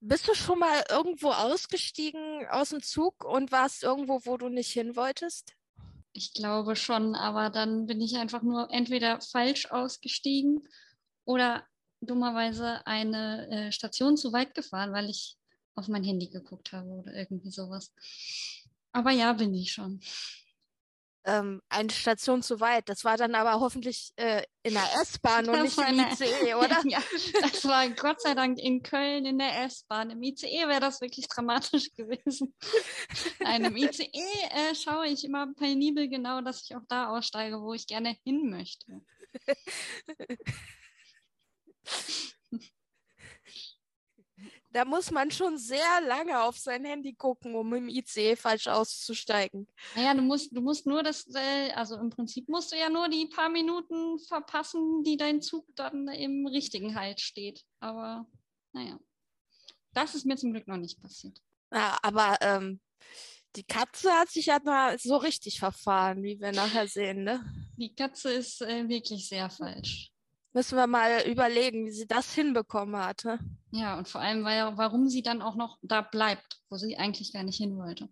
Bist du schon mal irgendwo ausgestiegen aus dem Zug und warst irgendwo, wo du nicht hin wolltest? Ich glaube schon, aber dann bin ich einfach nur entweder falsch ausgestiegen oder dummerweise eine äh, Station zu weit gefahren, weil ich auf mein Handy geguckt habe oder irgendwie sowas. Aber ja, bin ich schon ähm, eine Station zu weit. Das war dann aber hoffentlich äh, in der S-Bahn und nicht im ICE, oder? ja, das war Gott sei Dank in Köln in der S-Bahn. Im ICE wäre das wirklich dramatisch gewesen. Nein, im ICE äh, schaue ich immer penibel genau, dass ich auch da aussteige, wo ich gerne hin möchte. Da muss man schon sehr lange auf sein Handy gucken, um im ICE falsch auszusteigen. Naja, du musst, du musst nur das, äh, also im Prinzip musst du ja nur die paar Minuten verpassen, die dein Zug dann im richtigen Halt steht. Aber naja, das ist mir zum Glück noch nicht passiert. Ja, aber ähm, die Katze hat sich ja mal so richtig verfahren, wie wir nachher sehen, ne? Die Katze ist äh, wirklich sehr falsch. Müssen wir mal überlegen, wie sie das hinbekommen hatte. Ja, und vor allem, weil, warum sie dann auch noch da bleibt, wo sie eigentlich gar nicht hin wollte.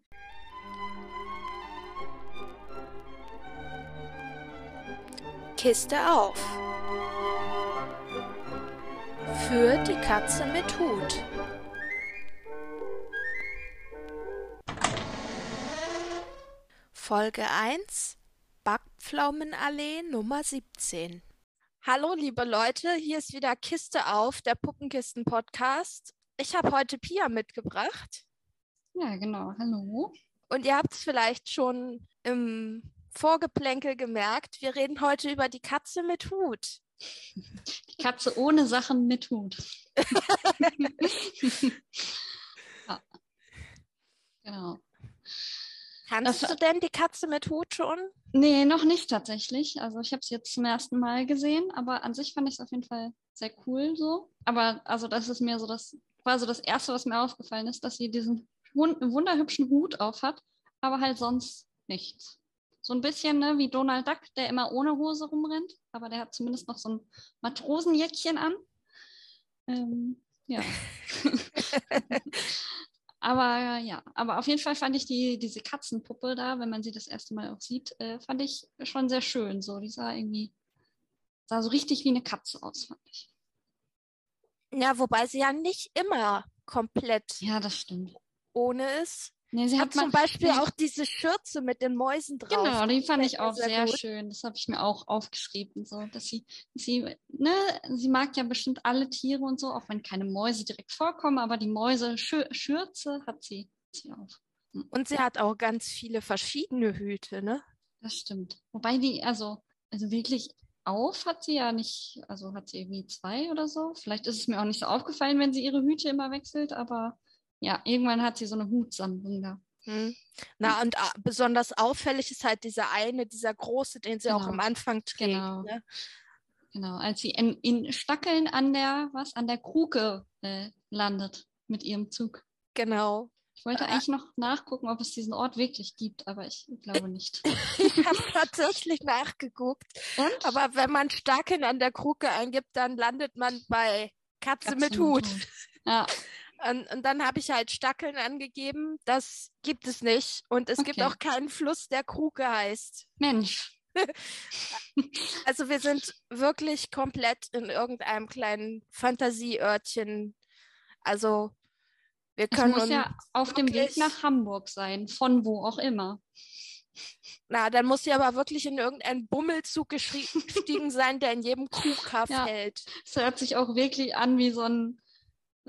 Kiste auf. Für die Katze mit Hut. Folge 1 Backpflaumenallee Nummer 17 Hallo, liebe Leute, hier ist wieder Kiste auf, der Puppenkisten-Podcast. Ich habe heute Pia mitgebracht. Ja, genau. Hallo. Und ihr habt es vielleicht schon im Vorgeplänkel gemerkt, wir reden heute über die Katze mit Hut. Die Katze ohne Sachen mit Hut. ja. Genau. Kannst das, du denn die Katze mit Hut schon? Nee, noch nicht tatsächlich. Also ich habe es jetzt zum ersten Mal gesehen, aber an sich fand ich es auf jeden Fall sehr cool so. Aber also das ist mir so das, war so das Erste, was mir aufgefallen ist, dass sie diesen wunderhübschen Hut auf hat, aber halt sonst nichts. So ein bisschen ne, wie Donald Duck, der immer ohne Hose rumrennt, aber der hat zumindest noch so ein Matrosenjäckchen an. Ähm, ja. Aber ja, aber auf jeden Fall fand ich die, diese Katzenpuppe da, wenn man sie das erste Mal auch sieht, äh, fand ich schon sehr schön. So, die sah irgendwie, sah so richtig wie eine Katze aus, fand ich. Ja, wobei sie ja nicht immer komplett ja, das stimmt. ohne ist. Nee, sie hat, zum Beispiel auch diese Schürze mit den Mäusen drauf. Genau, die fand ich auch sehr, sehr schön. Das habe ich mir auch aufgeschrieben, so dass sie, sie, ne, sie mag ja bestimmt alle Tiere und so, auch wenn keine Mäuse direkt vorkommen, aber die Mäuse Schürze hat sie, sie auf. Hm. Und sie hat auch ganz viele verschiedene Hüte, ne? Das stimmt. Wobei die, also, also wirklich auf hat sie ja nicht, also hat sie irgendwie zwei oder so. Vielleicht ist es mir auch nicht so aufgefallen, wenn sie ihre Hüte immer wechselt, aber ja, irgendwann hat sie so eine Hutsammlung da. Hm. Na, und uh, besonders auffällig ist halt dieser eine, dieser große, den sie genau. auch am Anfang trägt. Genau. Ne? genau, als sie in, in Stackeln an der, was, an der Kruke äh, landet mit ihrem Zug. Genau. Ich wollte äh, eigentlich noch nachgucken, ob es diesen Ort wirklich gibt, aber ich glaube nicht. ich habe tatsächlich nachgeguckt. Und? Aber wenn man Stackeln an der Kruke eingibt, dann landet man bei Katze, Katze mit Hut. Mit Hut. Ja. Und, und dann habe ich halt Stackeln angegeben. Das gibt es nicht. Und es okay. gibt auch keinen Fluss, der Kruke heißt. Mensch. also wir sind wirklich komplett in irgendeinem kleinen Fantasieörtchen. Also wir können es muss ja auf dem Weg nach Hamburg sein, von wo auch immer. Na, dann muss sie aber wirklich in irgendeinen Bummelzug gestiegen sein, der in jedem Kuhkaff ja, hält. Es hört sich auch wirklich an wie so ein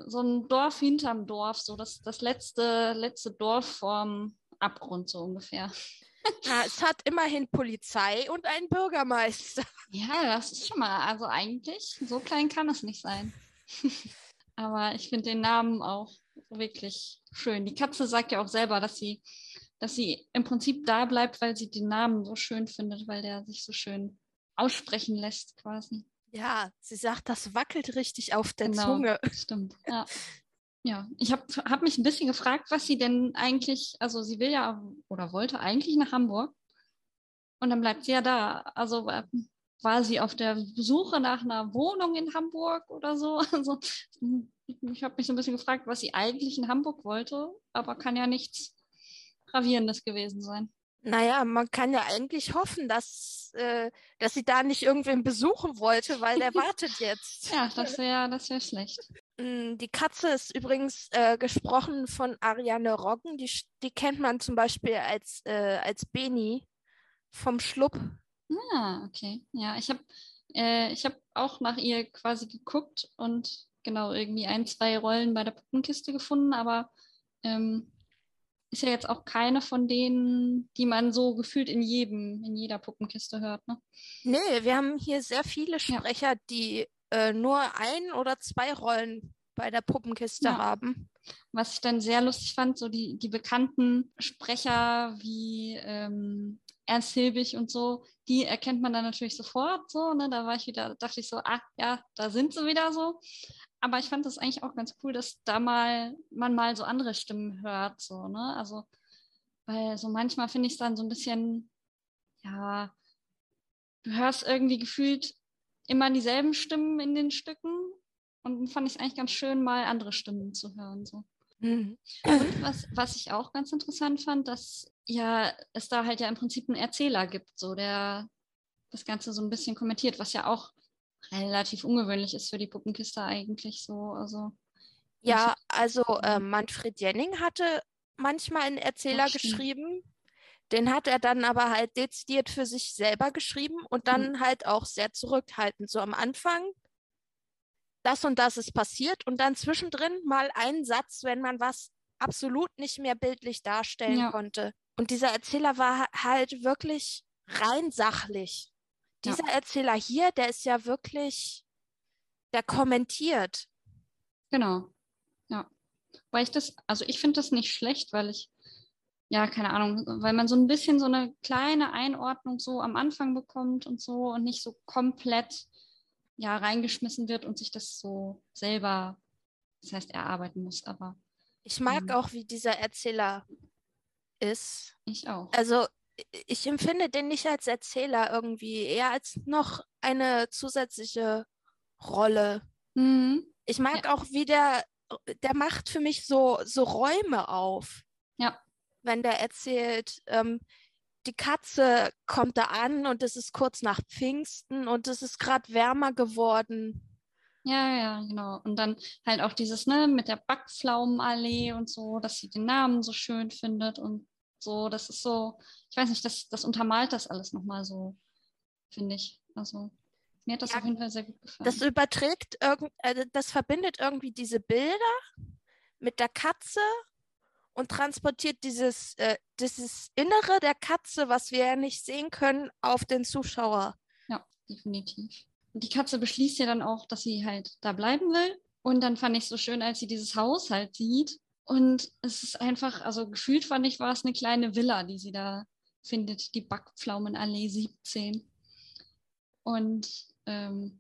so ein Dorf hinterm Dorf, so das, das letzte, letzte Dorf vorm Abgrund, so ungefähr. Ja, es hat immerhin Polizei und einen Bürgermeister. Ja, das ist schon mal, also eigentlich, so klein kann es nicht sein. Aber ich finde den Namen auch wirklich schön. Die Katze sagt ja auch selber, dass sie, dass sie im Prinzip da bleibt, weil sie den Namen so schön findet, weil der sich so schön aussprechen lässt quasi. Ja, sie sagt, das wackelt richtig auf der genau, Zunge. Stimmt. Ja. Ja, ich habe hab mich ein bisschen gefragt, was sie denn eigentlich, also sie will ja oder wollte eigentlich nach Hamburg und dann bleibt sie ja da. Also war sie auf der Suche nach einer Wohnung in Hamburg oder so. Also ich habe mich so ein bisschen gefragt, was sie eigentlich in Hamburg wollte, aber kann ja nichts Gravierendes gewesen sein. Naja, man kann ja eigentlich hoffen, dass, äh, dass sie da nicht irgendwen besuchen wollte, weil der wartet jetzt. Ja, das wäre das wär schlecht. Mm, die Katze ist übrigens äh, gesprochen von Ariane Roggen. Die, die kennt man zum Beispiel als, äh, als Beni vom Schlupp. Ah, okay. Ja, ich habe äh, hab auch nach ihr quasi geguckt und genau irgendwie ein, zwei Rollen bei der Puppenkiste gefunden, aber ähm, ist ja jetzt auch keine von denen, die man so gefühlt in jedem, in jeder Puppenkiste hört, ne? Nee, wir haben hier sehr viele Sprecher, ja. die äh, nur ein oder zwei Rollen bei der Puppenkiste ja. haben. Was ich dann sehr lustig fand, so die, die bekannten Sprecher wie ähm, Ernst Hilbig und so, die erkennt man dann natürlich sofort so, ne? Da war ich wieder, dachte ich so, ah ja, da sind sie wieder so. Aber ich fand das eigentlich auch ganz cool, dass da mal man mal so andere Stimmen hört, so, ne? Also, weil so manchmal finde ich es dann so ein bisschen, ja, du hörst irgendwie gefühlt immer dieselben Stimmen in den Stücken. Und dann fand ich es eigentlich ganz schön, mal andere Stimmen zu hören. So. Mhm. Und was, was ich auch ganz interessant fand, dass ja es da halt ja im Prinzip einen Erzähler gibt, so der das Ganze so ein bisschen kommentiert, was ja auch relativ ungewöhnlich ist für die Puppenkiste eigentlich so. Also ja, also äh, Manfred Jenning hatte manchmal einen Erzähler geschrieben. Den hat er dann aber halt dezidiert für sich selber geschrieben und dann mhm. halt auch sehr zurückhaltend. So am Anfang, das und das ist passiert und dann zwischendrin mal einen Satz, wenn man was absolut nicht mehr bildlich darstellen ja. konnte. Und dieser Erzähler war halt wirklich rein sachlich. Dieser ja. Erzähler hier, der ist ja wirklich, der kommentiert. Genau. Ja. Weil ich das, also ich finde das nicht schlecht, weil ich ja, keine Ahnung, weil man so ein bisschen so eine kleine Einordnung so am Anfang bekommt und so und nicht so komplett ja reingeschmissen wird und sich das so selber, das heißt, erarbeiten muss. Aber ich mag ähm, auch, wie dieser Erzähler ist. Ich auch. Also ich empfinde den nicht als Erzähler irgendwie, eher als noch eine zusätzliche Rolle. Mhm. Ich mag ja. auch, wie der, der macht für mich so, so Räume auf. Ja wenn der erzählt, ähm, die Katze kommt da an und es ist kurz nach Pfingsten und es ist gerade wärmer geworden. Ja, ja, genau. Und dann halt auch dieses, ne, mit der Backpflaumenallee und so, dass sie den Namen so schön findet und so, das ist so, ich weiß nicht, das, das untermalt das alles nochmal so, finde ich. Also mir hat das ja, auf jeden Fall sehr gut gefallen. Das überträgt, irgend, äh, das verbindet irgendwie diese Bilder mit der Katze und transportiert dieses, äh, dieses Innere der Katze, was wir ja nicht sehen können, auf den Zuschauer. Ja, definitiv. Und die Katze beschließt ja dann auch, dass sie halt da bleiben will. Und dann fand ich so schön, als sie dieses Haus halt sieht. Und es ist einfach, also gefühlt fand ich, war es eine kleine Villa, die sie da findet, die Backpflaumenallee 17. Und ähm,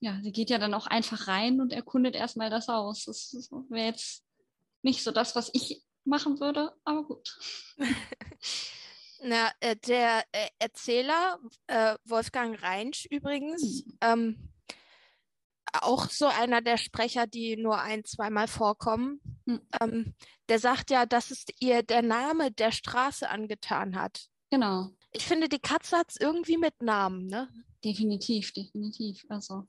ja, sie geht ja dann auch einfach rein und erkundet erstmal das Haus. Das wäre jetzt nicht so das, was ich machen würde, aber gut. Na, äh, der äh, Erzähler, äh, Wolfgang Reinsch übrigens, mhm. ähm, auch so einer der Sprecher, die nur ein, zweimal vorkommen, mhm. ähm, der sagt ja, dass es ihr der Name der Straße angetan hat. Genau. Ich finde, die Katze hat es irgendwie mit Namen, ne? Definitiv, definitiv. Also,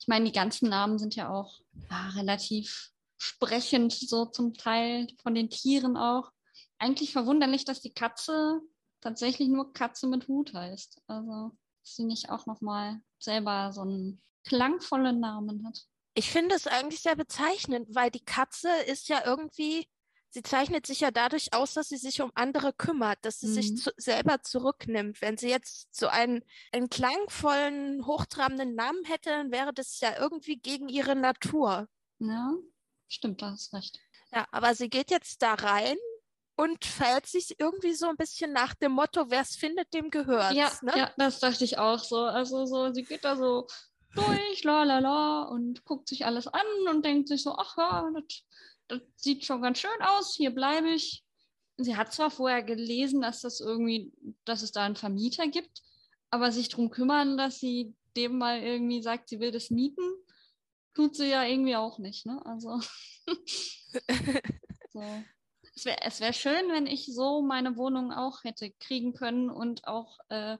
ich meine, die ganzen Namen sind ja auch ja, relativ sprechend, so zum Teil von den Tieren auch. Eigentlich verwunderlich, dass die Katze tatsächlich nur Katze mit Hut heißt. Also, dass sie nicht auch nochmal selber so einen klangvollen Namen hat. Ich finde es eigentlich sehr bezeichnend, weil die Katze ist ja irgendwie, sie zeichnet sich ja dadurch aus, dass sie sich um andere kümmert, dass sie mhm. sich zu, selber zurücknimmt. Wenn sie jetzt so einen, einen klangvollen, hochtrabenden Namen hätte, dann wäre das ja irgendwie gegen ihre Natur. Ja, Stimmt, da hast recht. Ja, aber sie geht jetzt da rein und verhält sich irgendwie so ein bisschen nach dem Motto, wer es findet, dem gehört. Ja, ne? ja, das dachte ich auch so. Also so, sie geht da so durch, la la la, und guckt sich alles an und denkt sich so, ach ja, das, das sieht schon ganz schön aus, hier bleibe ich. Sie hat zwar vorher gelesen, dass das irgendwie, dass es da einen Vermieter gibt, aber sich darum kümmern, dass sie dem mal irgendwie sagt, sie will das mieten, tut sie ja irgendwie auch nicht, ne? Also so. Es wäre wär schön, wenn ich so meine Wohnung auch hätte kriegen können und auch äh,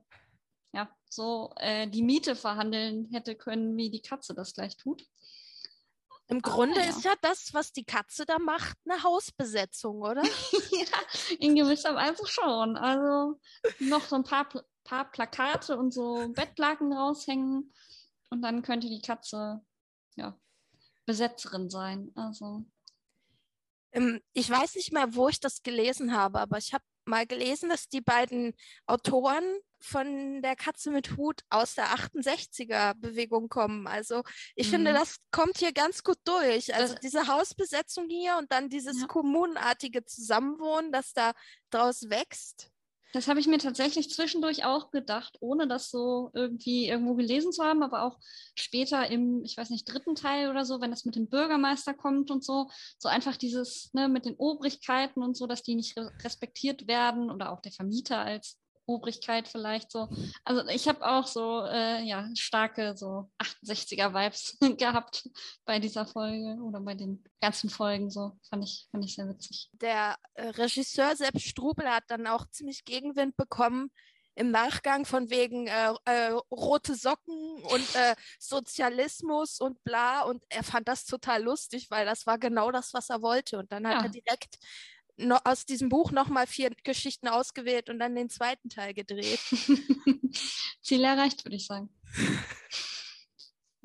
ja, so äh, die Miete verhandeln hätte können, wie die Katze das gleich tut. Im Grunde ah, ja. ist ja das, was die Katze da macht, eine Hausbesetzung, oder? ja, in gewisser Weise schon. Also noch so ein paar, paar Plakate und so Bettlaken raushängen und dann könnte die Katze ja, Besetzerin sein. Also. Ähm, ich weiß nicht mehr, wo ich das gelesen habe, aber ich habe mal gelesen, dass die beiden Autoren von der Katze mit Hut aus der 68er-Bewegung kommen. Also ich mhm. finde, das kommt hier ganz gut durch. Also das, diese Hausbesetzung hier und dann dieses ja. kommunartige Zusammenwohnen, das da draus wächst. Das habe ich mir tatsächlich zwischendurch auch gedacht, ohne das so irgendwie irgendwo gelesen zu haben, aber auch später im, ich weiß nicht, dritten Teil oder so, wenn das mit dem Bürgermeister kommt und so, so einfach dieses, ne, mit den Obrigkeiten und so, dass die nicht respektiert werden oder auch der Vermieter als Obrigkeit vielleicht so. Also ich habe auch so äh, ja starke so 68er Vibes gehabt bei dieser Folge oder bei den ganzen Folgen so fand ich fand ich sehr witzig. Der äh, Regisseur Sepp Strubel hat dann auch ziemlich Gegenwind bekommen im Nachgang von wegen äh, äh, rote Socken und äh, Sozialismus und bla. Und er fand das total lustig, weil das war genau das, was er wollte. Und dann hat ja. er direkt no, aus diesem Buch nochmal vier Geschichten ausgewählt und dann den zweiten Teil gedreht. Ziel erreicht, würde ich sagen.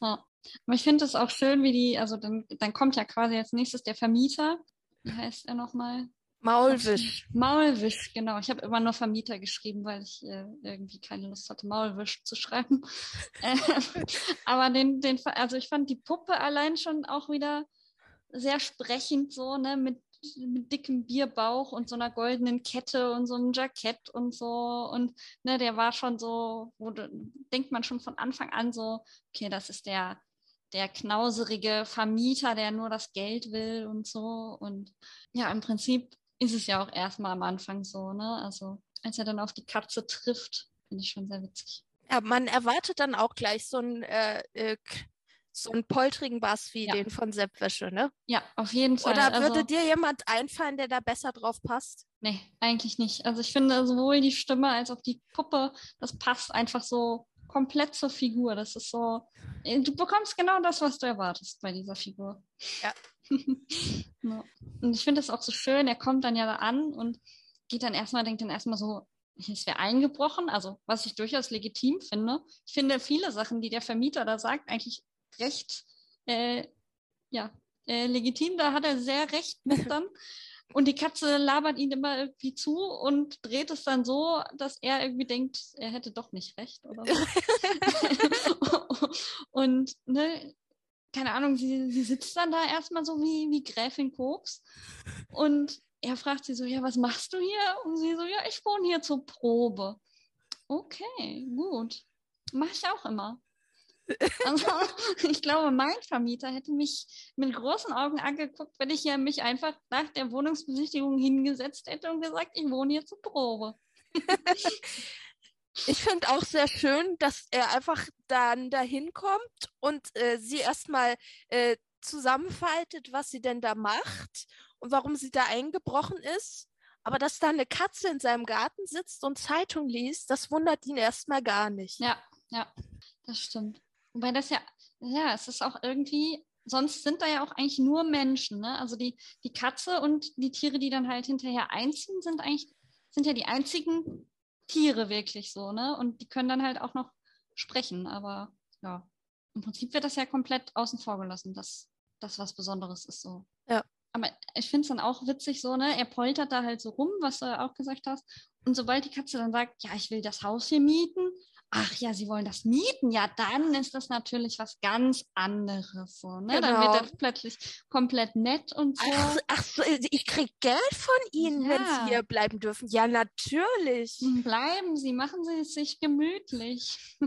ja. Aber ich finde es auch schön, wie die, also dann, dann kommt ja quasi als nächstes der Vermieter. Wie heißt er nochmal? Maulwisch. Maulwisch, genau. Ich habe immer nur Vermieter geschrieben, weil ich äh, irgendwie keine Lust hatte, Maulwisch zu schreiben. äh, aber den, den, also ich fand die Puppe allein schon auch wieder sehr sprechend so, ne, mit mit dickem Bierbauch und so einer goldenen Kette und so einem Jackett und so. Und ne, der war schon so, wo denkt man schon von Anfang an so, okay, das ist der, der knauserige Vermieter, der nur das Geld will und so. Und ja, im Prinzip ist es ja auch erstmal am Anfang so, ne? Also als er dann auf die Katze trifft, finde ich schon sehr witzig. Ja, man erwartet dann auch gleich so ein äh, äh so einen poltrigen Bass wie ja. den von Seppwäsche, ne? Ja, auf jeden Fall. Oder würde also, dir jemand einfallen, der da besser drauf passt? Nee, eigentlich nicht. Also ich finde sowohl die Stimme als auch die Puppe, das passt einfach so komplett zur Figur. Das ist so, äh, du bekommst genau das, was du erwartest bei dieser Figur. Ja. Und ich finde es auch so schön, er kommt dann ja da an und geht dann erstmal, denkt dann erstmal so, es wäre eingebrochen, also was ich durchaus legitim finde. Ich finde viele Sachen, die der Vermieter da sagt, eigentlich recht äh, ja, äh, legitim. Da hat er sehr recht mit dann. Und die Katze labert ihn immer irgendwie zu und dreht es dann so, dass er irgendwie denkt, er hätte doch nicht recht oder so. und ne, keine Ahnung, sie, sie sitzt dann da erstmal so wie, wie Gräfin Koks und er fragt sie so, ja, was machst du hier? Und sie so, ja, ich wohne hier zur Probe. Okay, gut. Mache ich auch immer. Also, ich glaube, mein Vermieter hätte mich mit großen Augen angeguckt, wenn ich hier mich einfach nach der Wohnungsbesichtigung hingesetzt hätte und gesagt, ich wohne hier zur Probe. Ich finde auch sehr schön, dass er einfach dann dahin kommt und äh, sie erstmal äh, zusammenfaltet, was sie denn da macht und warum sie da eingebrochen ist. Aber dass da eine Katze in seinem Garten sitzt und Zeitung liest, das wundert ihn erstmal gar nicht. Ja, ja, das stimmt. Wobei das ja, ja, es ist auch irgendwie, sonst sind da ja auch eigentlich nur Menschen, ne? Also die, die Katze und die Tiere, die dann halt hinterher einziehen, sind eigentlich, sind ja die einzigen Tiere wirklich so, ne? Und die können dann halt auch noch sprechen, aber ja, im Prinzip wird das ja komplett außen vor gelassen, dass das was Besonderes ist so. Ja. Aber ich finde es dann auch witzig so, ne? Er poltert da halt so rum, was du auch gesagt hast. Und sobald die Katze dann sagt, ja, ich will das Haus hier mieten, ach ja, Sie wollen das mieten, ja, dann ist das natürlich was ganz anderes. So, ne? Genau. Dann wird genau. das plötzlich komplett nett und so. Ach, ach so, ich kriege Geld von Ihnen, ja. wenn Sie hier bleiben dürfen. Ja, natürlich. Hm, bleiben Sie, machen Sie es sich gemütlich.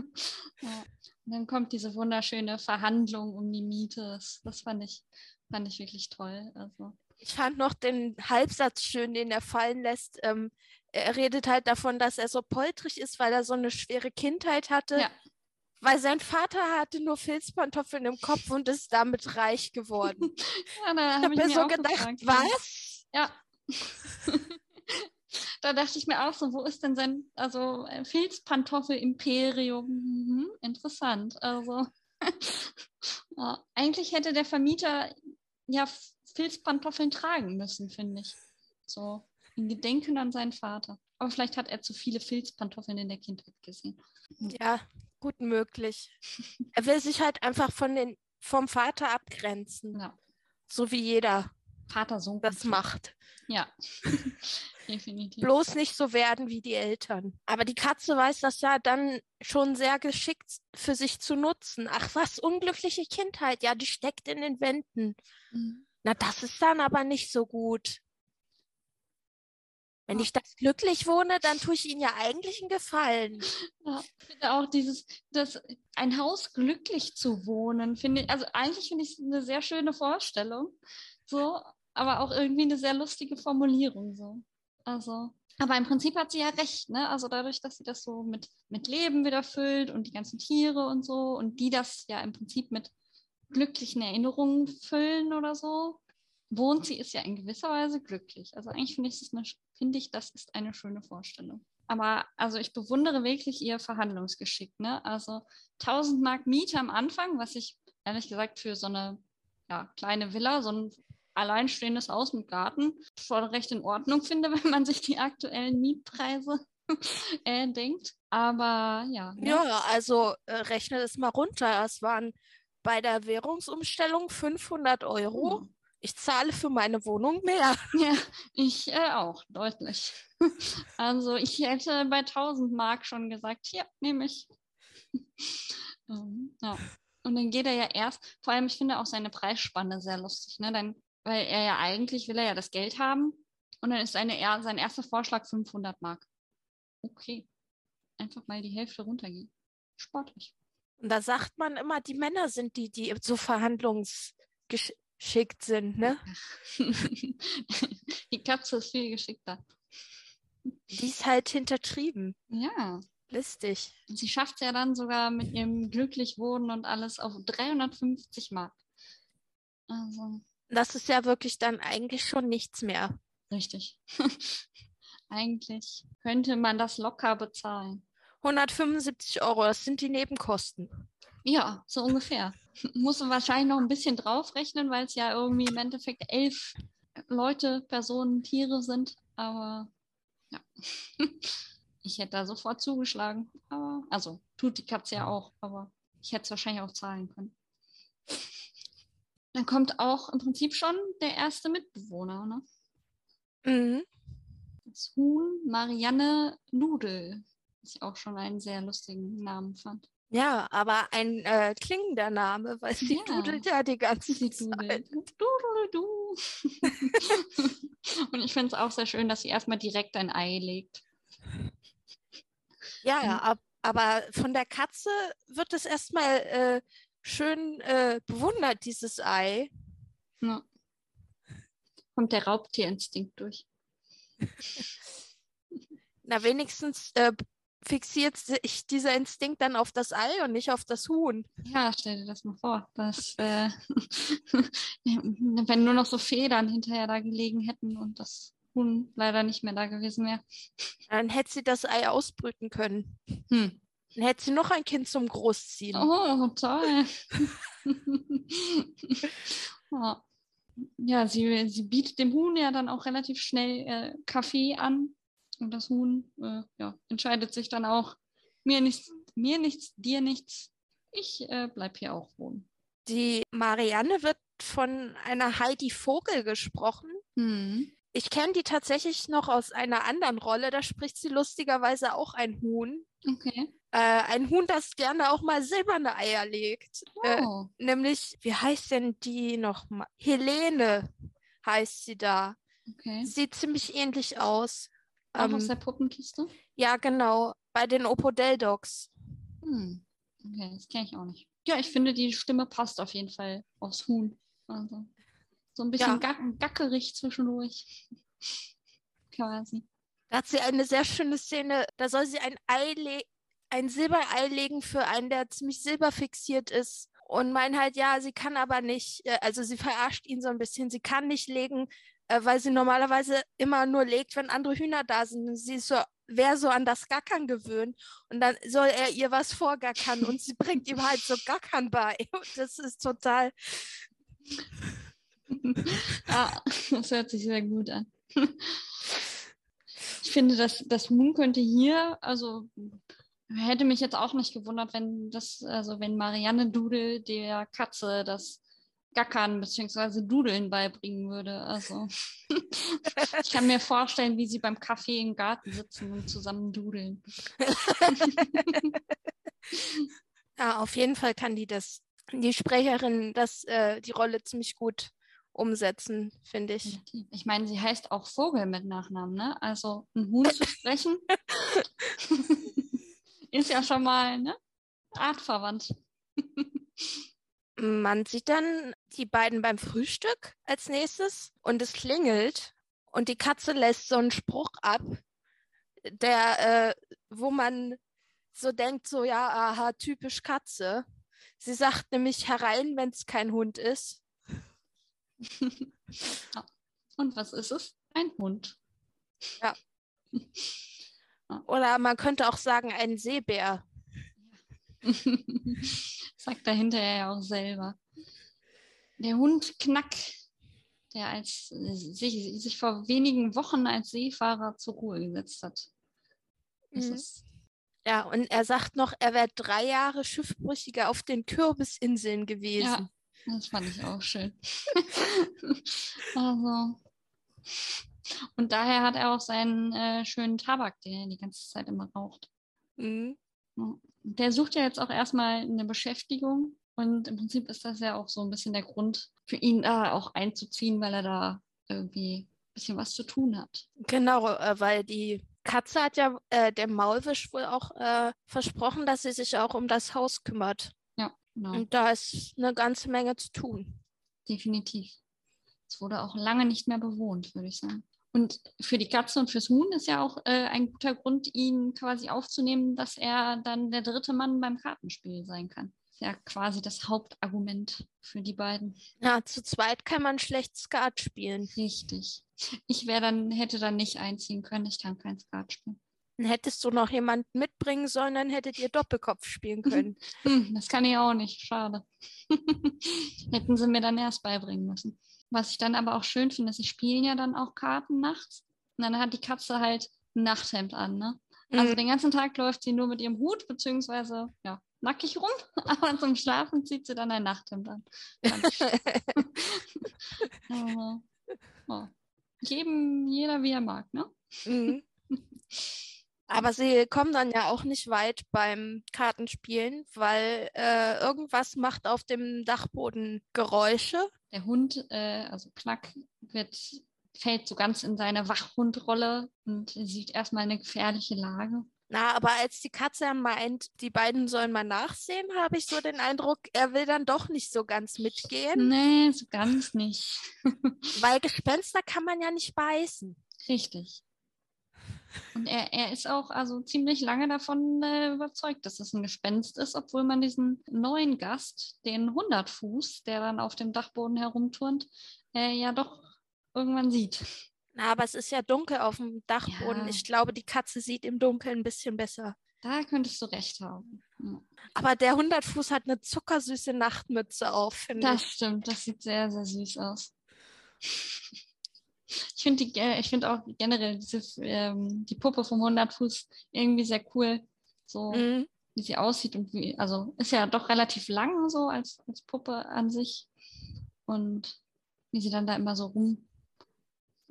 ja. Und dann kommt diese wunderschöne Verhandlung um die Miete. Das, das fand ich, fand ich wirklich toll. Also. Ich fand noch den Halbsatz schön, den er fallen lässt. Ähm, er redet halt davon, dass er so poltrig ist, weil er so eine schwere Kindheit hatte. Ja. Weil sein Vater hatte nur Filzpantoffeln im Kopf und ist damit reich geworden. ja, da habe hab ich mir so gedacht, gefragt, was? Ja. da dachte ich mir auch so, wo ist denn sein, also äh, Filzpantoffel-Imperium? Mhm, interessant. Also ja, eigentlich hätte der Vermieter ja Filzpantoffeln tragen müssen, finde ich. So in Gedenken an seinen Vater. Aber vielleicht hat er zu viele Filzpantoffeln in der Kindheit gesehen. Ja, gut möglich. er will sich halt einfach von den, vom Vater abgrenzen. Ja. So wie jeder Vater Sohn das macht. Ja, definitiv. Bloß nicht so werden wie die Eltern. Aber die Katze weiß das ja dann schon sehr geschickt für sich zu nutzen. Ach, was unglückliche Kindheit. Ja, die steckt in den Wänden. Mhm. Na, das ist dann aber nicht so gut. Wenn ich das glücklich wohne, dann tue ich ihnen ja eigentlich einen Gefallen. Ja, ich finde auch dieses, das, ein Haus glücklich zu wohnen, finde ich, also eigentlich finde ich es eine sehr schöne Vorstellung. So, aber auch irgendwie eine sehr lustige Formulierung. So. Also, aber im Prinzip hat sie ja recht, ne? Also dadurch, dass sie das so mit, mit Leben wieder füllt und die ganzen Tiere und so und die das ja im Prinzip mit glücklichen Erinnerungen füllen oder so, wohnt sie ist ja in gewisser Weise glücklich. Also eigentlich finde ich, das eine, find ich, das ist eine schöne Vorstellung. Aber also ich bewundere wirklich ihr Verhandlungsgeschick. Ne? Also 1000 Mark Miete am Anfang, was ich ehrlich gesagt für so eine ja, kleine Villa, so ein alleinstehendes Haus mit Garten schon recht in Ordnung finde, wenn man sich die aktuellen Mietpreise äh, denkt. Aber ja. Ne? Ja, also äh, rechne es mal runter. Es waren bei der Währungsumstellung 500 Euro. Hm. Ich zahle für meine Wohnung mehr. Ja, ich äh, auch, deutlich. Also ich hätte bei 1000 Mark schon gesagt, hier, nehme ich. um, ja. Und dann geht er ja erst, vor allem ich finde auch seine Preisspanne sehr lustig. Ne? Dann weil er ja eigentlich will er ja das Geld haben und dann ist seine, sein erster Vorschlag 500 Mark. Okay, einfach mal die Hälfte runtergehen. Sportlich. Und da sagt man immer, die Männer sind die, die so verhandlungsgeschickt sind, ne? die Katze ist viel geschickter. Die ist halt hintertrieben. Ja. Listig. Und sie schafft es ja dann sogar mit ihrem Glücklichwohnen und alles auf 350 Mark. Also das ist ja wirklich dann eigentlich schon nichts mehr. Richtig. eigentlich könnte man das locker bezahlen. 175 Euro, das sind die Nebenkosten. Ja, so ungefähr. Muss man wahrscheinlich noch ein bisschen draufrechnen, weil es ja irgendwie im Endeffekt elf Leute, Personen, Tiere sind. Aber ja, ich hätte da sofort zugeschlagen. Aber, also tut die Katze ja auch, aber ich hätte es wahrscheinlich auch zahlen können. Dann kommt auch im Prinzip schon der erste Mitbewohner, ne? Mhm. Das Huhn Marianne Nudel, was ich auch schon einen sehr lustigen Namen fand. Ja, aber ein äh, klingender Name, weil sie ja. dudelt ja die ganze sie Zeit. Du. Und ich finde es auch sehr schön, dass sie erstmal direkt ein Ei legt. Ja, ja, aber von der Katze wird es erstmal äh, schön äh, bewundert, dieses Ei. Ja. Kommt der Raubtierinstinkt durch. Na, wenigstens äh, fixiert sich dieser Instinkt dann auf das Ei und nicht auf das Huhn. Ja, stell dir das mal vor. Dass, äh, wenn nur noch so Federn hinterher da gelegen hätten und das Huhn leider nicht mehr da gewesen wäre. Dann hätte sie das Ei ausbrüten können. Hm. Dann hätte sie noch ein Kind zum Großziehen. Oh, toll. ja. sie, sie bietet dem Huhn ja dann auch relativ schnell äh, Kaffee an. Und das Huhn äh, ja, entscheidet sich dann auch, mir nichts, mir nichts, dir nichts. Ich äh, bleib hier auch wohnen. Die Marianne wird von einer Heidi Vogel gesprochen. Hm. Ich kenne die tatsächlich noch aus einer anderen Rolle. Da spricht sie lustigerweise auch ein Huhn. Okay. Äh, ein Huhn, das gerne auch mal silberne Eier legt. Oh. Äh, nämlich, wie heißt denn die nochmal? Helene heißt sie da. Okay. Sieht ziemlich ähnlich aus. Auch ähm, aus der Puppenkiste? Ja, genau. Bei den Opodel Dogs. Hm. Okay, das kenne ich auch nicht. Ja, ich finde, die Stimme passt auf jeden Fall aufs Huhn. Also so ein bisschen ja. gackerig zwischendurch. Quasi. Da hat sie eine sehr schöne Szene, da soll sie ein Ei legen ein Silberei legen für einen, der ziemlich silberfixiert ist und meint halt, ja, sie kann aber nicht, äh, also sie verarscht ihn so ein bisschen, sie kann nicht legen, weil sie normalerweise immer nur legt, wenn andere Hühner da sind. Sie ist so, wäre so an das Gackern gewöhnt und dann soll er ihr was vorgackern und sie bringt ihm halt so Gackern bei. Das ist total. ah, das hört sich sehr gut an. Ich finde, dass das Moon könnte hier, also Hätte mich jetzt auch nicht gewundert, wenn das, also wenn Marianne Dudel der Katze das Gackern bzw. Dudeln beibringen würde. Also ich kann mir vorstellen, wie sie beim Kaffee im Garten sitzen und zusammen dudeln. ja, auf jeden Fall kann die das, die Sprecherin, das, äh, die Rolle ziemlich gut umsetzen, finde ich. Ich meine, sie heißt auch Vogel mit Nachnamen, ne? Also ein Huhn zu sprechen. Ist ja schon mal ne? artverwandt. Man sieht dann die beiden beim Frühstück als nächstes und es klingelt und die Katze lässt so einen Spruch ab, der, äh, wo man so denkt, so ja, aha, typisch Katze. Sie sagt nämlich herein, wenn es kein Hund ist. und was ist es? Ein Hund. Ja. Oder man könnte auch sagen, ein Seebär. Sagt dahinter ja auch selber. Der Hund Knack, der als, sich, sich vor wenigen Wochen als Seefahrer zur Ruhe gesetzt hat. Mhm. ja, und er sagt noch, er wäre drei Jahre Schiffbrüchiger auf den Kürbisinseln gewesen. Ja, das fand ich auch schön. also, und daher hat er auch seinen äh, schönen Tabak, den er die ganze Zeit immer raucht. Mhm. Der sucht ja jetzt auch erstmal eine Beschäftigung. Und im Prinzip ist das ja auch so ein bisschen der Grund für ihn da auch einzuziehen, weil er da irgendwie ein bisschen was zu tun hat. Genau, äh, weil die Katze hat ja äh, der Maulwisch wohl auch äh, versprochen, dass sie sich auch um das Haus kümmert. Ja, genau. Und da ist eine ganze Menge zu tun. Definitiv. Es wurde auch lange nicht mehr bewohnt, würde ich sagen. Und für die Katze und fürs Huhn ist ja auch äh, ein guter Grund, ihn quasi aufzunehmen, dass er dann der dritte Mann beim Kartenspiel sein kann. Ist ja quasi das Hauptargument für die beiden. Ja, zu zweit kann man schlecht Skat spielen. Richtig. Ich wäre dann, hätte dann nicht einziehen können, ich kann kein Skat spielen. Dann hättest du noch jemanden mitbringen sollen, dann hättet ihr Doppelkopf spielen können. Hm, das kann ich auch nicht, schade. Hätten sie mir dann erst beibringen müssen. Was ich dann aber auch schön finde, ist, sie spielen ja dann auch Karten nachts. Und dann hat die Katze halt ein Nachthemd an, ne? Also mhm. den ganzen Tag läuft sie nur mit ihrem Hut, beziehungsweise ja, nackig rum, aber zum Schlafen zieht sie dann ein Nachthemd an. uh, oh. Jedem, jeder wie er mag, ne? Mhm. Aber sie kommen dann ja auch nicht weit beim Kartenspielen, weil äh, irgendwas macht auf dem Dachboden Geräusche. Der Hund, äh, also Knack, wird, fällt so ganz in seine Wachhundrolle und sieht erstmal eine gefährliche Lage. Na, aber als die Katze meint, die beiden sollen mal nachsehen, habe ich so den Eindruck, er will dann doch nicht so ganz mitgehen. Nee, so ganz nicht. Weil Gespenster kann man ja nicht beißen. Richtig. Und er, er ist auch also ziemlich lange davon äh, überzeugt, dass es ein Gespenst ist, obwohl man diesen neuen Gast, den Hundertfuß, der dann auf dem Dachboden herumturnt, äh, ja doch irgendwann sieht. Na, aber es ist ja dunkel auf dem Dachboden. Ja. Ich glaube, die Katze sieht im Dunkeln ein bisschen besser. Da könntest du recht haben. Ja. Aber der Hundertfuß hat eine zuckersüße Nachtmütze auf, finde ich. Das stimmt, das sieht sehr, sehr süß aus. Ich finde ich finde auch generell diese, ähm, die Puppe vom 100 Fuß irgendwie sehr cool. So, mhm. wie sie aussieht und wie, also ist ja doch relativ lang so als, als Puppe an sich. Und wie sie dann da immer so rum,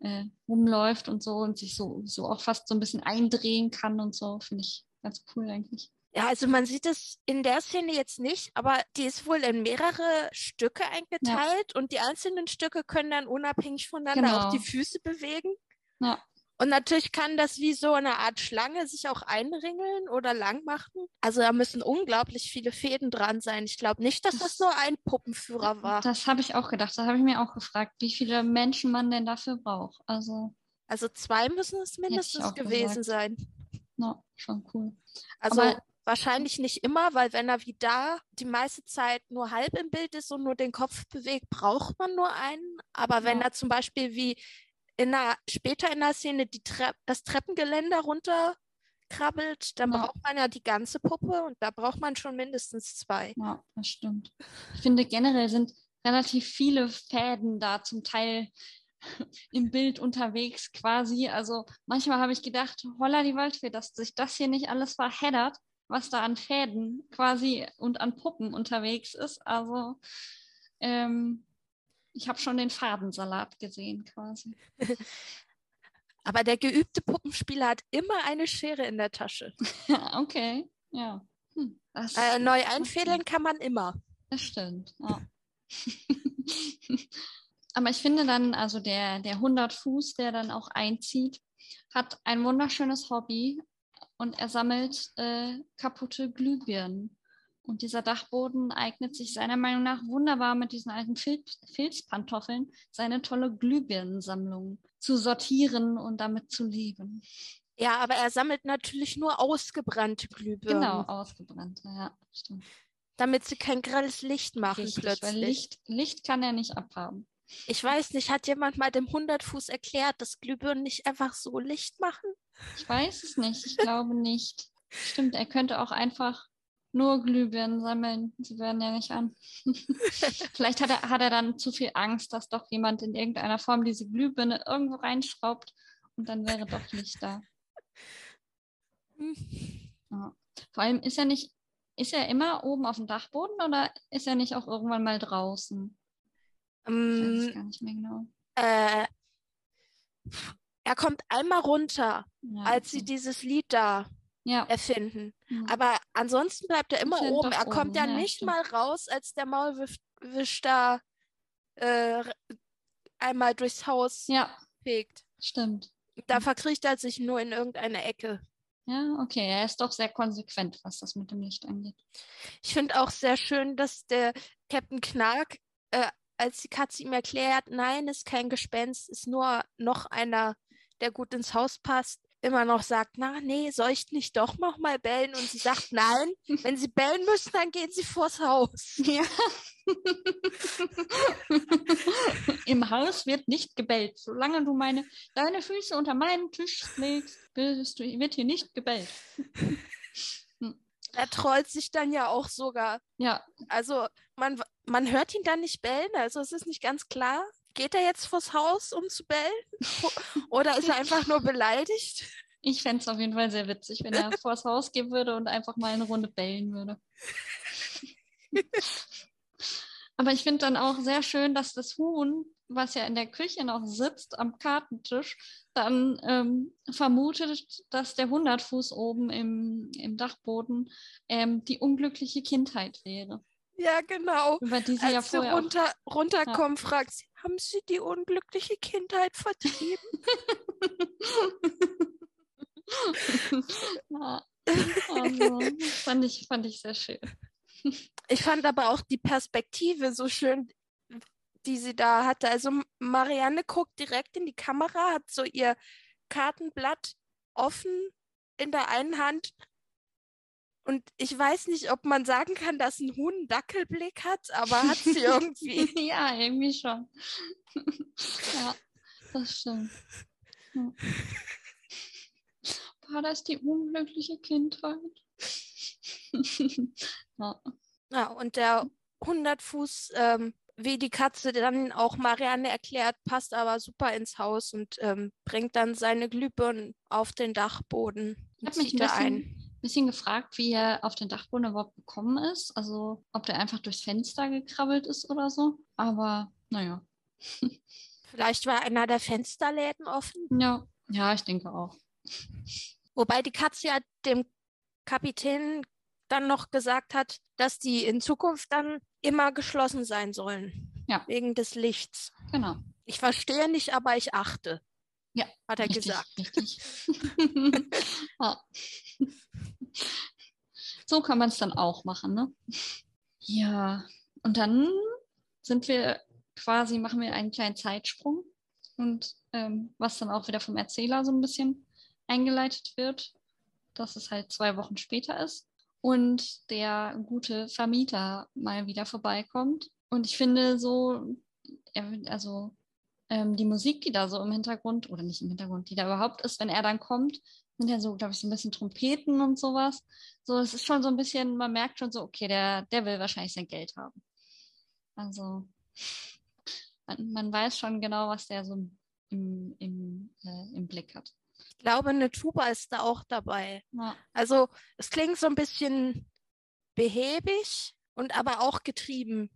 äh, rumläuft und so und sich so, so auch fast so ein bisschen eindrehen kann und so, finde ich ganz cool eigentlich. Ja, also man sieht es in der Szene jetzt nicht, aber die ist wohl in mehrere Stücke eingeteilt ja. und die einzelnen Stücke können dann unabhängig voneinander genau. auch die Füße bewegen. Ja. Und natürlich kann das wie so eine Art Schlange sich auch einringeln oder lang machen. Also da müssen unglaublich viele Fäden dran sein. Ich glaube nicht, dass das, das nur ein Puppenführer war. Das habe ich auch gedacht. Da habe ich mir auch gefragt, wie viele Menschen man denn dafür braucht. Also Also zwei müssen es mindestens gewesen gesagt. sein. Na, schon cool. Also Aber wahrscheinlich nicht immer, weil wenn er wie da die meiste Zeit nur halb im Bild ist und nur den Kopf bewegt, braucht man nur einen. Aber wenn ja. er zum Beispiel wie in der, später in der Szene die Tre das Treppengeländer runterkrabbelt, dann ja. braucht man ja die ganze Puppe und da braucht man schon mindestens zwei. Ja, das stimmt. Ich finde generell sind relativ viele Fäden da zum Teil im Bild unterwegs quasi. Also manchmal habe ich gedacht, holla die Waldfee, dass sich das hier nicht alles verheddert, was da an Fäden quasi und an Puppen unterwegs ist. Also ähm, ich habe schon den Fadensalat gesehen quasi. Aber der geübte Puppenspieler hat immer eine Schere in der Tasche. okay, ja. Hm, äh, neu einfädeln kann man immer. Das stimmt, ja. Aber ich finde dann, also der, der 100 Fuß, der dann auch einzieht, hat ein wunderschönes Hobby und er sammelt äh, kaputte Glühbirnen. Und dieser Dachboden eignet sich seiner Meinung nach wunderbar mit diesen alten Fil Filzpantoffeln, seine tolle Glühbirnensammlung zu sortieren und damit zu leben. Ja, aber er sammelt natürlich nur ausgebrannte Glühbirnen. Genau, ausgebrannte, ja, stimmt. Damit sie kein grelles Licht machen Richtig, plötzlich. Weil Licht, Licht kann er nicht abhaben. Ich weiß nicht, hat jemand mal dem 100 Fuß erklärt, dass Glühbirnen nicht einfach so Licht machen? Ich weiß es nicht, ich glaube nicht. Stimmt, er könnte auch einfach nur Glühbirnen sammeln. Sie werden ja nicht an. Vielleicht hat er, hat er dann zu viel Angst, dass doch jemand in irgendeiner Form diese Glühbirne irgendwo reinschraubt und dann wäre doch Licht da. Ja. Vor allem ist er nicht, ist er immer oben auf dem Dachboden oder ist er nicht auch irgendwann mal draußen? Ich weiß ähm, gar nicht mehr genau. Äh, er kommt einmal runter, ja, als okay. sie dieses Lied da ja. erfinden. Mhm. Aber ansonsten bleibt er immer oben. Er kommt ja, ja nicht stimmt. mal raus, als der Maulwisch da äh, einmal durchs Haus ja. fegt. Stimmt. Da mhm. verkriecht er sich nur in irgendeine Ecke. Ja, okay. Er ist doch sehr konsequent, was das mit dem Licht angeht. Ich finde auch sehr schön, dass der Captain Knark, äh, als die Katze ihm erklärt, nein, ist kein Gespenst, ist nur noch einer, der gut ins Haus passt, immer noch sagt, na nee, soll ich nicht doch noch mal bellen? Und sie sagt, nein, wenn sie bellen müssen, dann gehen sie vors Haus. Ja. Im Haus wird nicht gebellt. Solange du meine, deine Füße unter meinen Tisch legst, wird hier nicht gebellt. Er trollt sich dann ja auch sogar. Ja. Also man, man hört ihn dann nicht bellen, also es ist nicht ganz klar. Geht er jetzt vors Haus, um zu bellen? Oder ist er einfach nur beleidigt? Ich fände es auf jeden Fall sehr witzig, wenn er vors Haus gehen würde und einfach mal eine Runde bellen würde. Aber ich finde dann auch sehr schön, dass das Huhn, was ja in der Küche noch sitzt am Kartentisch, dann ähm, vermutet, dass der Hundertfuß oben im, im Dachboden ähm, die unglückliche Kindheit wäre. Ja, genau. Über die sie Als ja vorher sie runter, runterkommen, ja. fragt sie, haben Sie die unglückliche Kindheit vertrieben? ja. Also, fand ich, fand ich sehr schön. Ich fand aber auch die Perspektive so schön, die sie da hatte. Also Marianne guckt direkt in die Kamera, hat so ihr Kartenblatt offen in der einen Hand und ich weiß nicht, ob man sagen kann, dass ein Huhn einen Dackelblick hat, aber hat sie irgendwie. ja, irgendwie schon. ja, das stimmt. Ja. War das die unglückliche Kindheit? ja. ja, und der 100 Fuß, ähm, wie die Katze dann auch Marianne erklärt, passt aber super ins Haus und ähm, bringt dann seine Glühbirnen auf den Dachboden. Ich habe mich ein bisschen, ein bisschen gefragt, wie er auf den Dachboden überhaupt gekommen ist. Also ob der einfach durchs Fenster gekrabbelt ist oder so. Aber naja. Vielleicht war einer der Fensterläden offen. Ja, ja, ich denke auch. Wobei die Katze ja dem Kapitän dann noch gesagt hat, dass die in Zukunft dann immer geschlossen sein sollen. Ja. Wegen des Lichts. Genau. Ich verstehe nicht, aber ich achte. Ja. Hat er richtig, gesagt. Richtig. ja. So kann man es dann auch machen, ne? Ja. Und dann sind wir quasi, machen wir einen kleinen Zeitsprung. und ähm, was dann auch wieder vom Erzähler so ein bisschen eingeleitet wird, dass es halt zwei Wochen später ist und der gute Vermieter mal wieder vorbeikommt. Und ich finde so, also ähm, die Musik, die da so im Hintergrund, oder nicht im Hintergrund, die da überhaupt ist, wenn er dann kommt, sind ja so, glaube ich, so ein bisschen Trompeten und sowas. So, es ist schon so ein bisschen, man merkt schon so, okay, der, der will wahrscheinlich sein Geld haben. Also man, man weiß schon genau, was der so im, im, äh, im Blick hat. Ich glaube, eine Tuba ist da auch dabei. Ja. Also es klingt so ein bisschen behäbig und aber auch getrieben.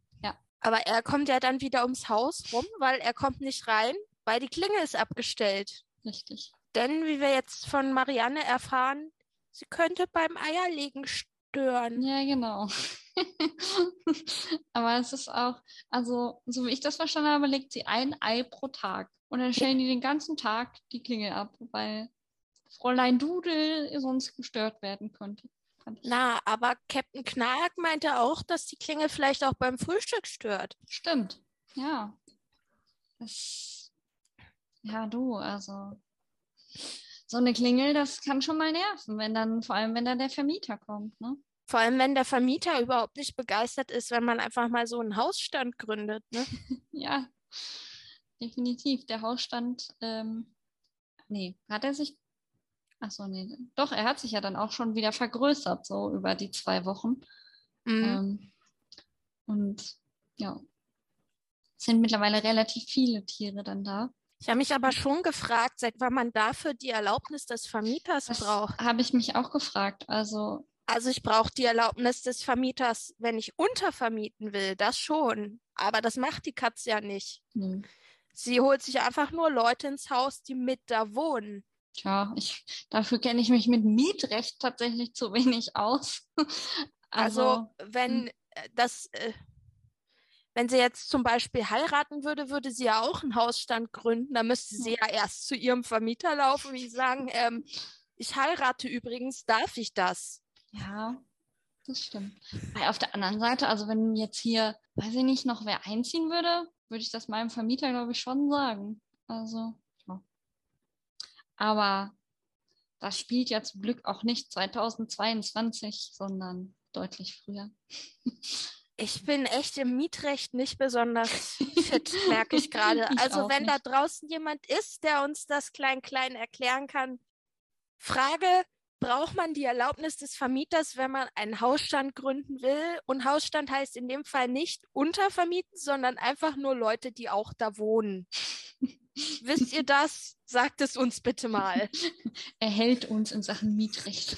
Aber er kommt ja dann wieder ums Haus rum, weil er kommt nicht rein, weil die Klinge ist abgestellt. Richtig. Denn, wie wir jetzt von Marianne erfahren, sie könnte beim Eierlegen stören. Ja, genau. Aber es ist auch, also, so wie ich das verstanden habe, legt sie ein Ei pro Tag. Und dann stellen die den ganzen Tag die Klinge ab, weil Fräulein Dudel sonst gestört werden könnte. Na, aber Captain Knark meinte auch, dass die Klinge vielleicht auch beim Frühstück stört. Stimmt, ja. Das, ja, du, also so eine Klingel, das kann schon mal nerven, wenn dann, vor allem wenn dann der Vermieter kommt, ne? Vor allem, wenn der Vermieter überhaupt nicht begeistert ist, wenn man einfach mal so einen Hausstand gründet, ne? ja, definitiv. Der Hausstand, ähm, nee, hat er sich, achso, nee, doch, er hat sich ja dann auch schon wieder vergrößert, so über die zwei Wochen. Mhm. Ähm, und ja, sind mittlerweile relativ viele Tiere dann da. Ich habe mich aber schon gefragt, seit wann man dafür die Erlaubnis des Vermieters das braucht. Habe ich mich auch gefragt. Also, also ich brauche die Erlaubnis des Vermieters, wenn ich untervermieten will, das schon. Aber das macht die Katze ja nicht. Hm. Sie holt sich einfach nur Leute ins Haus, die mit da wohnen. Tja, ich, dafür kenne ich mich mit Mietrecht tatsächlich zu wenig aus. also, also, wenn hm. Äh, das, äh, wenn sie jetzt zum Beispiel heiraten würde, würde sie ja auch einen Hausstand gründen. Da müsste sie ja erst zu ihrem Vermieter laufen und sagen, ähm, ich heirate übrigens, darf ich das? Ja, das stimmt. Weil auf der anderen Seite, also wenn jetzt hier, weiß ich nicht, noch wer einziehen würde, würde ich das meinem Vermieter, glaube ich, schon sagen. Also. Aber das spielt ja zum Glück auch nicht 2022, sondern deutlich früher. Ich bin echt im Mietrecht nicht besonders fit, merke ich gerade. Also wenn nicht. da draußen jemand ist, der uns das klein-klein erklären kann, Frage, braucht man die Erlaubnis des Vermieters, wenn man einen Hausstand gründen will? Und Hausstand heißt in dem Fall nicht untervermieten, sondern einfach nur Leute, die auch da wohnen. Wisst ihr das? Sagt es uns bitte mal. Er hält uns in Sachen Mietrecht.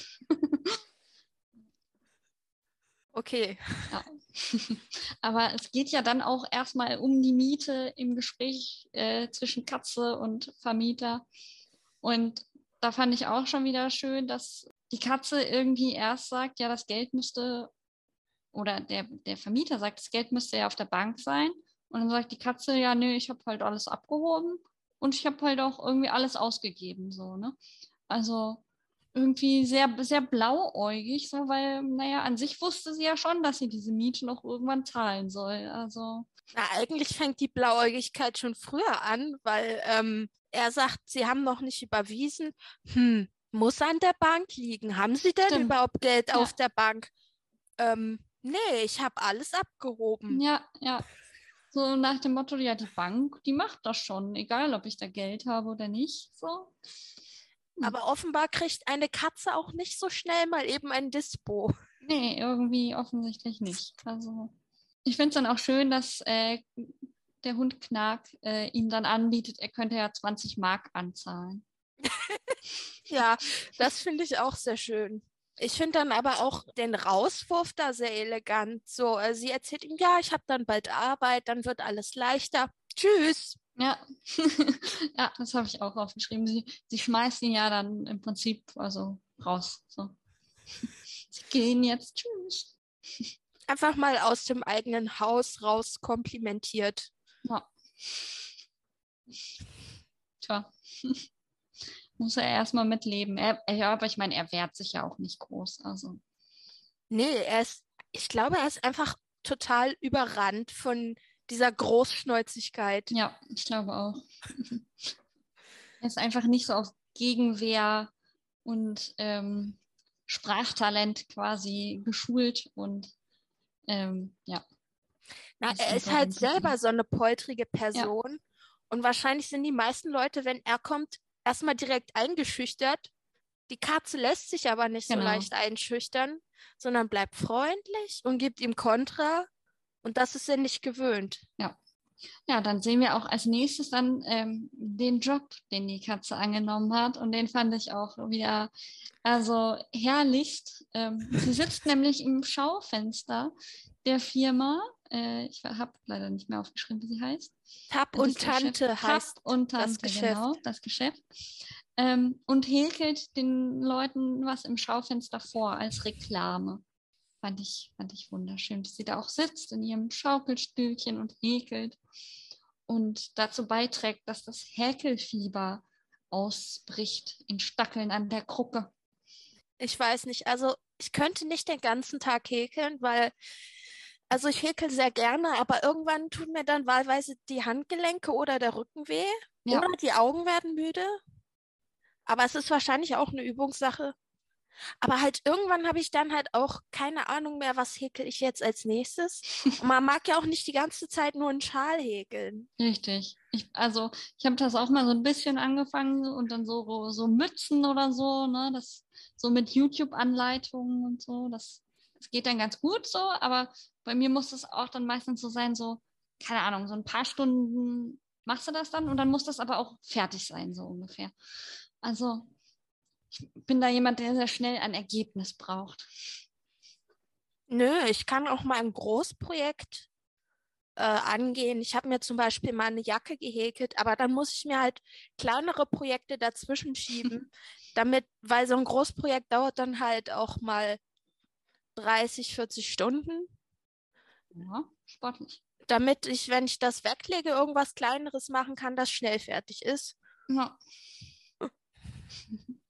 Okay. Ja. Aber es geht ja dann auch erstmal um die Miete im Gespräch äh, zwischen Katze und Vermieter. Und da fand ich auch schon wieder schön, dass die Katze irgendwie erst sagt, ja, das Geld müsste, oder der, der Vermieter sagt, das Geld müsste ja auf der Bank sein. Und dann sagt die Katze, ja, nö, ich habe halt alles abgehoben und ich habe halt auch irgendwie alles ausgegeben, so, ne? Also irgendwie sehr, sehr blauäugig, so, weil, naja, an sich wusste sie ja schon, dass sie diese Miete noch irgendwann zahlen soll. Also. Na, eigentlich fängt die Blauäugigkeit schon früher an, weil ähm, er sagt, sie haben noch nicht überwiesen. Hm, muss an der Bank liegen. Haben Sie denn Stimmt. überhaupt Geld ja. auf der Bank? Ähm, nee, ich habe alles abgehoben. Ja, ja. So nach dem Motto, ja, die Bank, die macht das schon, egal ob ich da Geld habe oder nicht. So. Hm. Aber offenbar kriegt eine Katze auch nicht so schnell mal eben ein Dispo. Nee, irgendwie offensichtlich nicht. Also ich finde es dann auch schön, dass äh, der Hund Knark äh, ihm dann anbietet, er könnte ja 20 Mark anzahlen. ja, das finde ich auch sehr schön. Ich finde dann aber auch den Rauswurf da sehr elegant. So, äh, sie erzählt ihm, ja, ich habe dann bald Arbeit, dann wird alles leichter. Tschüss. Ja, ja, das habe ich auch aufgeschrieben. Sie, sie schmeißt ihn ja dann im Prinzip also raus. So. Sie gehen jetzt. Tschüss. Einfach mal aus dem eigenen Haus raus komplimentiert. Ja. Tja. Muss er erstmal mitleben. Er, ja, aber ich meine, er wehrt sich ja auch nicht groß. Also. Nee, er ist, ich glaube, er ist einfach total überrannt von dieser Großschnäuzigkeit. Ja, ich glaube auch. er ist einfach nicht so auf Gegenwehr und ähm, Sprachtalent quasi geschult und ähm, ja. Na, er ist halt selber so eine poltrige Person. Ja. Und wahrscheinlich sind die meisten Leute, wenn er kommt, erstmal direkt eingeschüchtert. Die Katze lässt sich aber nicht genau. so leicht einschüchtern, sondern bleibt freundlich und gibt ihm Kontra. Und das ist er nicht gewöhnt. Ja. Ja, dann sehen wir auch als nächstes dann ähm, den Job, den die Katze angenommen hat. Und den fand ich auch wieder also herrlichst. Ähm, sie sitzt nämlich im Schaufenster der Firma. Äh, ich habe leider nicht mehr aufgeschrieben, wie sie heißt. Tab und Tante heißt Tab und Tante, das Geschäft. genau, das Geschäft. Ähm, und häkelt den Leuten was im Schaufenster vor als Reklame. Fand ich, fand ich wunderschön, dass sie da auch sitzt in ihrem Schaukelstühlchen und häkelt und dazu beiträgt, dass das Häkelfieber ausbricht in Stackeln an der Krucke. Ich weiß nicht, also ich könnte nicht den ganzen Tag häkeln, weil, also ich häkel sehr gerne, aber irgendwann tun mir dann wahlweise die Handgelenke oder der Rücken weh ja. oder die Augen werden müde. Aber es ist wahrscheinlich auch eine Übungssache. Aber halt irgendwann habe ich dann halt auch keine Ahnung mehr, was häkel ich jetzt als nächstes. Und man mag ja auch nicht die ganze Zeit nur einen Schal häkeln. Richtig. Ich, also ich habe das auch mal so ein bisschen angefangen und dann so, so Mützen oder so, ne? Das so mit YouTube-Anleitungen und so. Das, das geht dann ganz gut so, aber bei mir muss es auch dann meistens so sein, so, keine Ahnung, so ein paar Stunden machst du das dann und dann muss das aber auch fertig sein, so ungefähr. Also ich bin da jemand, der sehr schnell ein Ergebnis braucht. Nö, ich kann auch mal ein Großprojekt äh, angehen. Ich habe mir zum Beispiel mal eine Jacke gehäkelt, aber dann muss ich mir halt kleinere Projekte dazwischen schieben, damit, weil so ein Großprojekt dauert dann halt auch mal 30, 40 Stunden. Ja, sportlich. Damit ich, wenn ich das weglege, irgendwas Kleineres machen kann, das schnell fertig ist. Ja.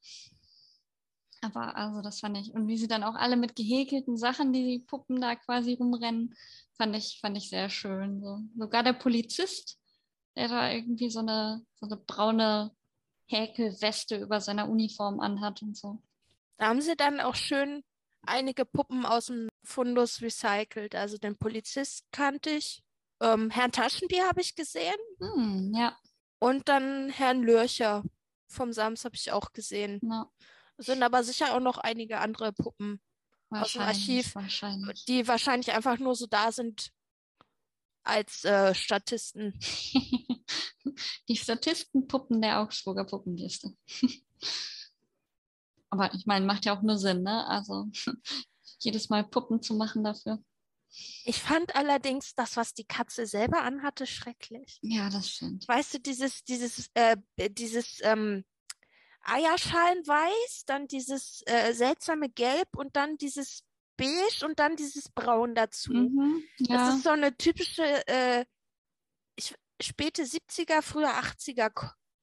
Aber also das fand ich. Und wie sie dann auch alle mit gehäkelten Sachen, die die Puppen da quasi rumrennen, fand ich, fand ich sehr schön. So. Sogar der Polizist, der da irgendwie so eine, so eine braune Häkelweste über seiner Uniform anhat und so. Da haben sie dann auch schön einige Puppen aus dem Fundus recycelt. Also den Polizist kannte ich. Ähm, Herrn Taschenbier habe ich gesehen. Hm, ja. Und dann Herrn Lürcher vom Sams habe ich auch gesehen. Ja. Es sind aber sicher auch noch einige andere Puppen aus dem Archiv, wahrscheinlich. die wahrscheinlich einfach nur so da sind als äh, Statisten. die Statistenpuppen der Augsburger Puppenliste. aber ich meine, macht ja auch nur Sinn, ne? Also jedes Mal Puppen zu machen dafür. Ich fand allerdings das, was die Katze selber anhatte, schrecklich. Ja, das stimmt. Weißt du, dieses, dieses, äh, dieses ähm, Eierschalenweiß, dann dieses äh, seltsame Gelb und dann dieses Beige und dann dieses Braun dazu. Mhm, ja. Das ist so eine typische äh, ich, späte 70er, frühe 80er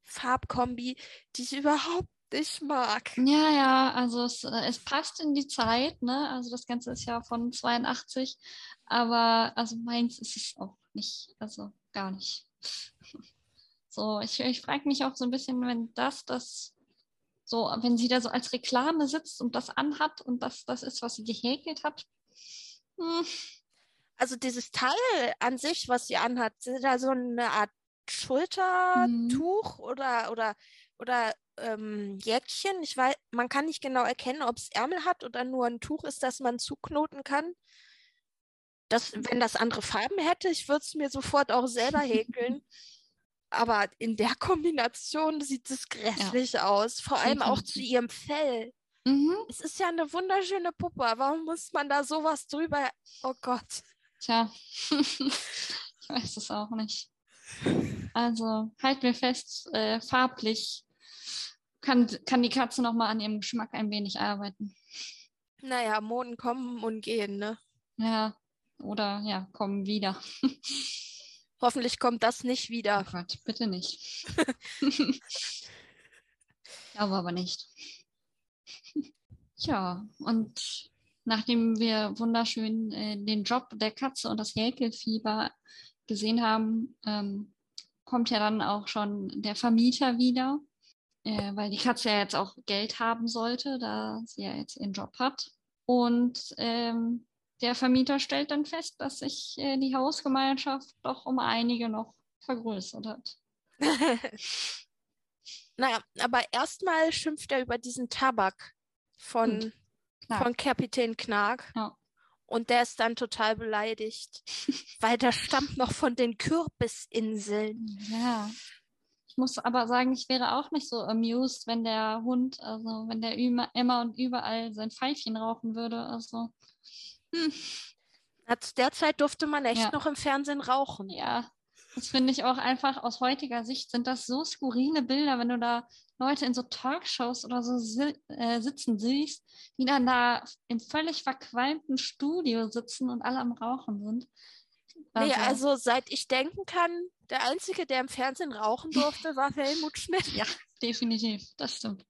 Farbkombi, die ich überhaupt nicht mag. Ja, ja, also es, äh, es passt in die Zeit, ne? Also das Ganze ist ja von 82, aber also meins ist es auch nicht, also gar nicht. So, ich, ich frage mich auch so ein bisschen, wenn das das so, wenn sie da so als Reklame sitzt und das anhat und das das ist, was sie gehäkelt hat. Hm. Also dieses Teil an sich, was sie anhat, ist da so eine Art Schultertuch hm. oder oder oder ähm, Jäckchen. Ich weiß, man kann nicht genau erkennen, ob es Ärmel hat oder nur ein Tuch ist, das man zuknoten kann. Das, wenn das andere Farben hätte, ich würde es mir sofort auch selber häkeln. aber in der Kombination sieht es grässlich ja. aus. Vor allem auch zu ihrem Fell. Mhm. Es ist ja eine wunderschöne Puppe. Warum muss man da sowas drüber? Oh Gott. Tja, ich weiß es auch nicht. Also halt mir fest, äh, farblich kann, kann die Katze noch mal an ihrem Geschmack ein wenig arbeiten. Naja, Moden kommen und gehen, ne? Ja, oder ja, kommen wieder. Hoffentlich kommt das nicht wieder. Oh Gott, bitte nicht. Glaube aber nicht. Ja, und nachdem wir wunderschön äh, den Job der Katze und das Häkelfieber gesehen haben, ähm, kommt ja dann auch schon der Vermieter wieder, äh, weil die Katze ja jetzt auch Geld haben sollte, da sie ja jetzt ihren Job hat. Und ähm, der Vermieter stellt dann fest, dass sich äh, die Hausgemeinschaft doch um einige noch vergrößert hat. naja, aber erstmal schimpft er über diesen Tabak von, von Kapitän Knark. Ja. Und der ist dann total beleidigt, weil der stammt noch von den Kürbisinseln. Ja. Ich muss aber sagen, ich wäre auch nicht so amused, wenn der Hund, also wenn der immer und überall sein Pfeifchen rauchen würde. Also. Hm. Zu der Zeit durfte man echt ja. noch im Fernsehen rauchen. Ja, das finde ich auch einfach aus heutiger Sicht sind das so skurrile Bilder, wenn du da Leute in so Talkshows oder so si äh, sitzen siehst, die dann da im völlig verqualmten Studio sitzen und alle am Rauchen sind. Also, nee, also seit ich denken kann, der Einzige, der im Fernsehen rauchen durfte, war Helmut Schmidt. Ja, definitiv, das stimmt.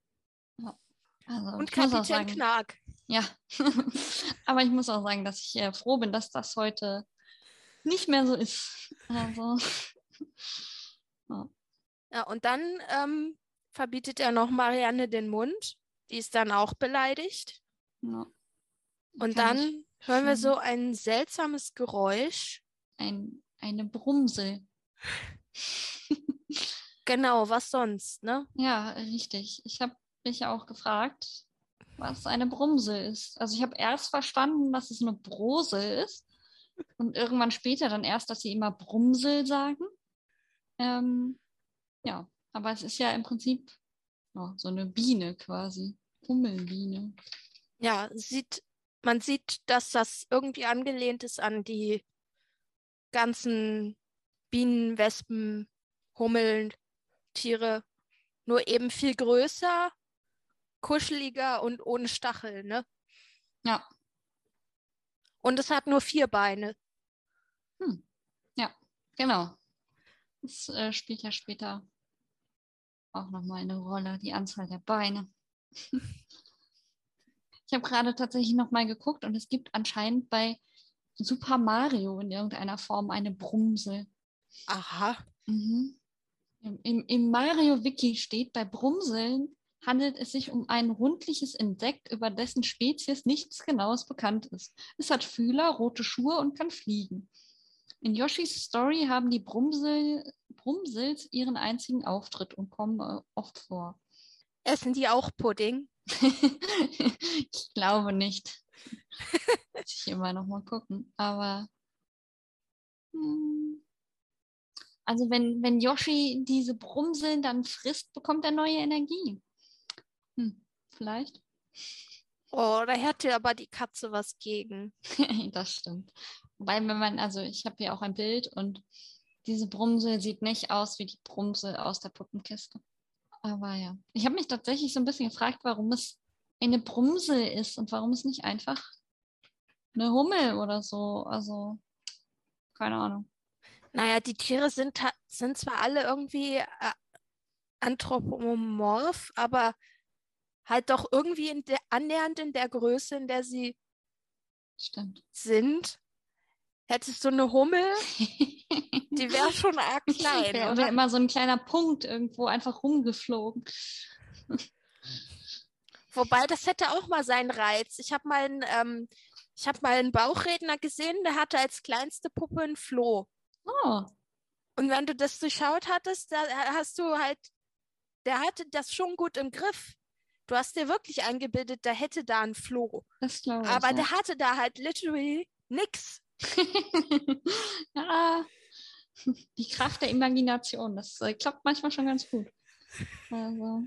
Ja. Also, und Kapitän Knark. Ja, aber ich muss auch sagen, dass ich äh, froh bin, dass das heute nicht mehr so ist. Also. Ja. ja, und dann ähm, verbietet er noch Marianne den Mund. Die ist dann auch beleidigt. Ja. Und Kann dann hören wir so ein seltsames Geräusch. Ein, eine Brumsel. genau, was sonst, ne? Ja, richtig. Ich habe mich auch gefragt, was eine Brumsel ist. Also ich habe erst verstanden, dass es eine Brosel ist und irgendwann später dann erst, dass sie immer Brumsel sagen. Ähm, ja, aber es ist ja im Prinzip oh, so eine Biene quasi. Hummelbiene. Ja, sieht, man sieht, dass das irgendwie angelehnt ist an die ganzen Bienen, Wespen, Hummeln, Tiere. Nur eben viel größer, kuscheliger und ohne Stachel, ne? Ja. Und es hat nur vier Beine. Hm. Ja, genau. Das äh, spielt ja später auch nochmal eine Rolle, die Anzahl der Beine. ich habe gerade tatsächlich nochmal geguckt und es gibt anscheinend bei Super Mario in irgendeiner Form eine Brumsel. Aha. Mhm. Im, Im Mario-Wiki steht, bei Brumseln handelt es sich um ein rundliches Insekt, über dessen Spezies nichts Genaues bekannt ist. Es hat Fühler, rote Schuhe und kann fliegen. In Yoshis Story haben die Brumsel, Brumsels ihren einzigen Auftritt und kommen äh, oft vor. Essen die auch Pudding? ich glaube nicht. Muss ich immer noch mal gucken. Aber hm. also wenn, wenn Yoshi diese Brumseln dann frisst, bekommt er neue Energie. Hm, vielleicht. Oh, da hätte aber die Katze was gegen. das stimmt. Wobei, wenn man, also ich habe hier auch ein Bild und diese Brumsel sieht nicht aus wie die Brumsel aus der Puppenkiste. Aber ja, ich habe mich tatsächlich so ein bisschen gefragt, warum es eine Brumsel ist und warum es nicht einfach eine Hummel oder so. Also, keine Ahnung. Naja, die Tiere sind, sind zwar alle irgendwie äh, anthropomorph, aber halt doch irgendwie in der, annähernd in der Größe, in der sie Stimmt. sind. Hättest du eine Hummel, die wäre schon arg klein. Wäre wär immer so ein kleiner Punkt irgendwo einfach rumgeflogen. Wobei, das hätte auch mal seinen Reiz. Ich habe mal, einen, ähm, hab mal einen Bauchredner gesehen, der hatte als kleinste Puppe ein Floh. Oh. Und wenn du das durchschaut hattest, da hast du halt, der hatte das schon gut im Griff. Du hast dir wirklich eingebildet, da hätte da ein Floh. Das glaube ich. Aber ja. der hatte da halt literally nix. ja, die Kraft der Imagination, das äh, klappt manchmal schon ganz gut. Also.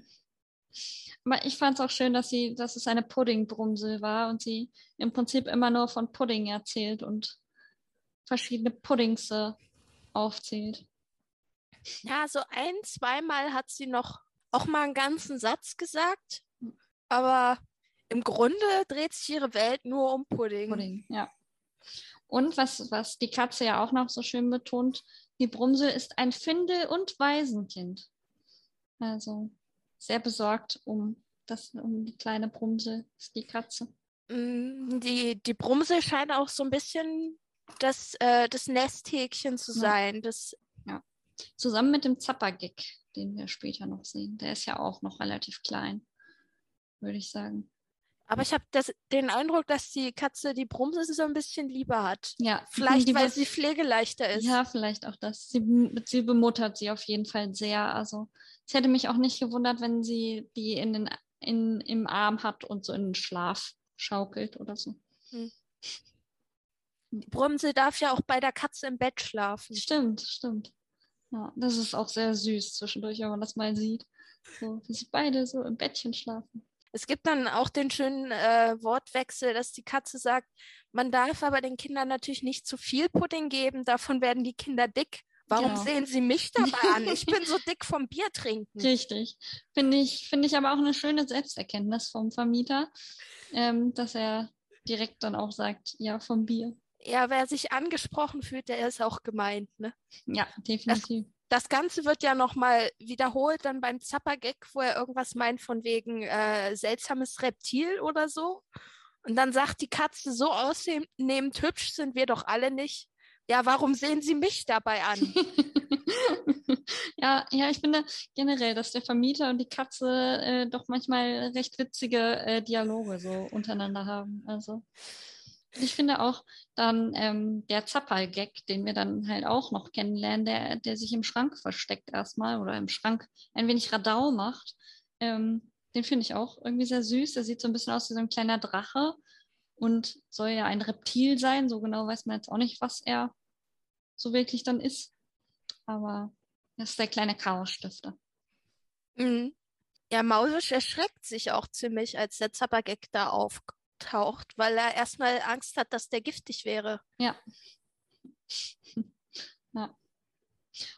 Aber ich fand es auch schön, dass sie, dass es eine Puddingbrumsel war und sie im Prinzip immer nur von Pudding erzählt und verschiedene Puddings äh, aufzählt. Ja, so ein, zweimal hat sie noch auch mal einen ganzen Satz gesagt, aber im Grunde dreht sich ihre Welt nur um Pudding. Pudding, ja. Und was, was die Katze ja auch noch so schön betont, die Brumsel ist ein Finde- und Waisenkind. Also sehr besorgt um, das, um die kleine Brumsel, ist die Katze. Mm, die, die Brumsel scheint auch so ein bisschen das, äh, das Nesthäkchen zu ja. sein. Das, ja. Zusammen mit dem Zappergig, den wir später noch sehen. Der ist ja auch noch relativ klein, würde ich sagen. Aber ich habe den Eindruck, dass die Katze die Brumse so ein bisschen lieber hat. Ja. Vielleicht, weil sie pflegeleichter ist. Ja, vielleicht auch das. Sie, sie bemuttert sie auf jeden Fall sehr. Also es hätte mich auch nicht gewundert, wenn sie die in den, in, im Arm hat und so in den Schlaf schaukelt oder so. Hm. Die Brumse darf ja auch bei der Katze im Bett schlafen. Stimmt, stimmt. Ja, das ist auch sehr süß zwischendurch, wenn man das mal sieht. So, dass sie beide so im Bettchen schlafen. Es gibt dann auch den schönen äh, Wortwechsel, dass die Katze sagt, man darf aber den Kindern natürlich nicht zu viel Pudding geben, davon werden die Kinder dick. Warum genau. sehen Sie mich dabei an? Ich bin so dick vom Bier trinken. Richtig. Finde ich, find ich aber auch eine schöne Selbsterkenntnis vom Vermieter, ähm, dass er direkt dann auch sagt, ja, vom Bier. Ja, wer sich angesprochen fühlt, der ist auch gemeint, ne? Ja, definitiv. Das, das Ganze wird ja nochmal wiederholt dann beim Zappergag, wo er irgendwas meint von wegen äh, seltsames Reptil oder so. Und dann sagt die Katze, so ausnehmend hübsch sind wir doch alle nicht. Ja, warum sehen Sie mich dabei an? ja, ja, ich finde generell, dass der Vermieter und die Katze äh, doch manchmal recht witzige äh, Dialoge so untereinander haben. Also ich finde auch dann ähm, der Zappal-Gag, den wir dann halt auch noch kennenlernen, der, der sich im Schrank versteckt erstmal oder im Schrank ein wenig Radau macht, ähm, den finde ich auch irgendwie sehr süß. Der sieht so ein bisschen aus wie so ein kleiner Drache und soll ja ein Reptil sein. So genau weiß man jetzt auch nicht, was er so wirklich dann ist. Aber das ist der kleine Chaosstifter. Mhm. Ja, Mausisch erschreckt sich auch ziemlich, als der Zappergag da aufkommt auftaucht, weil er erstmal Angst hat, dass der giftig wäre. Ja. ja.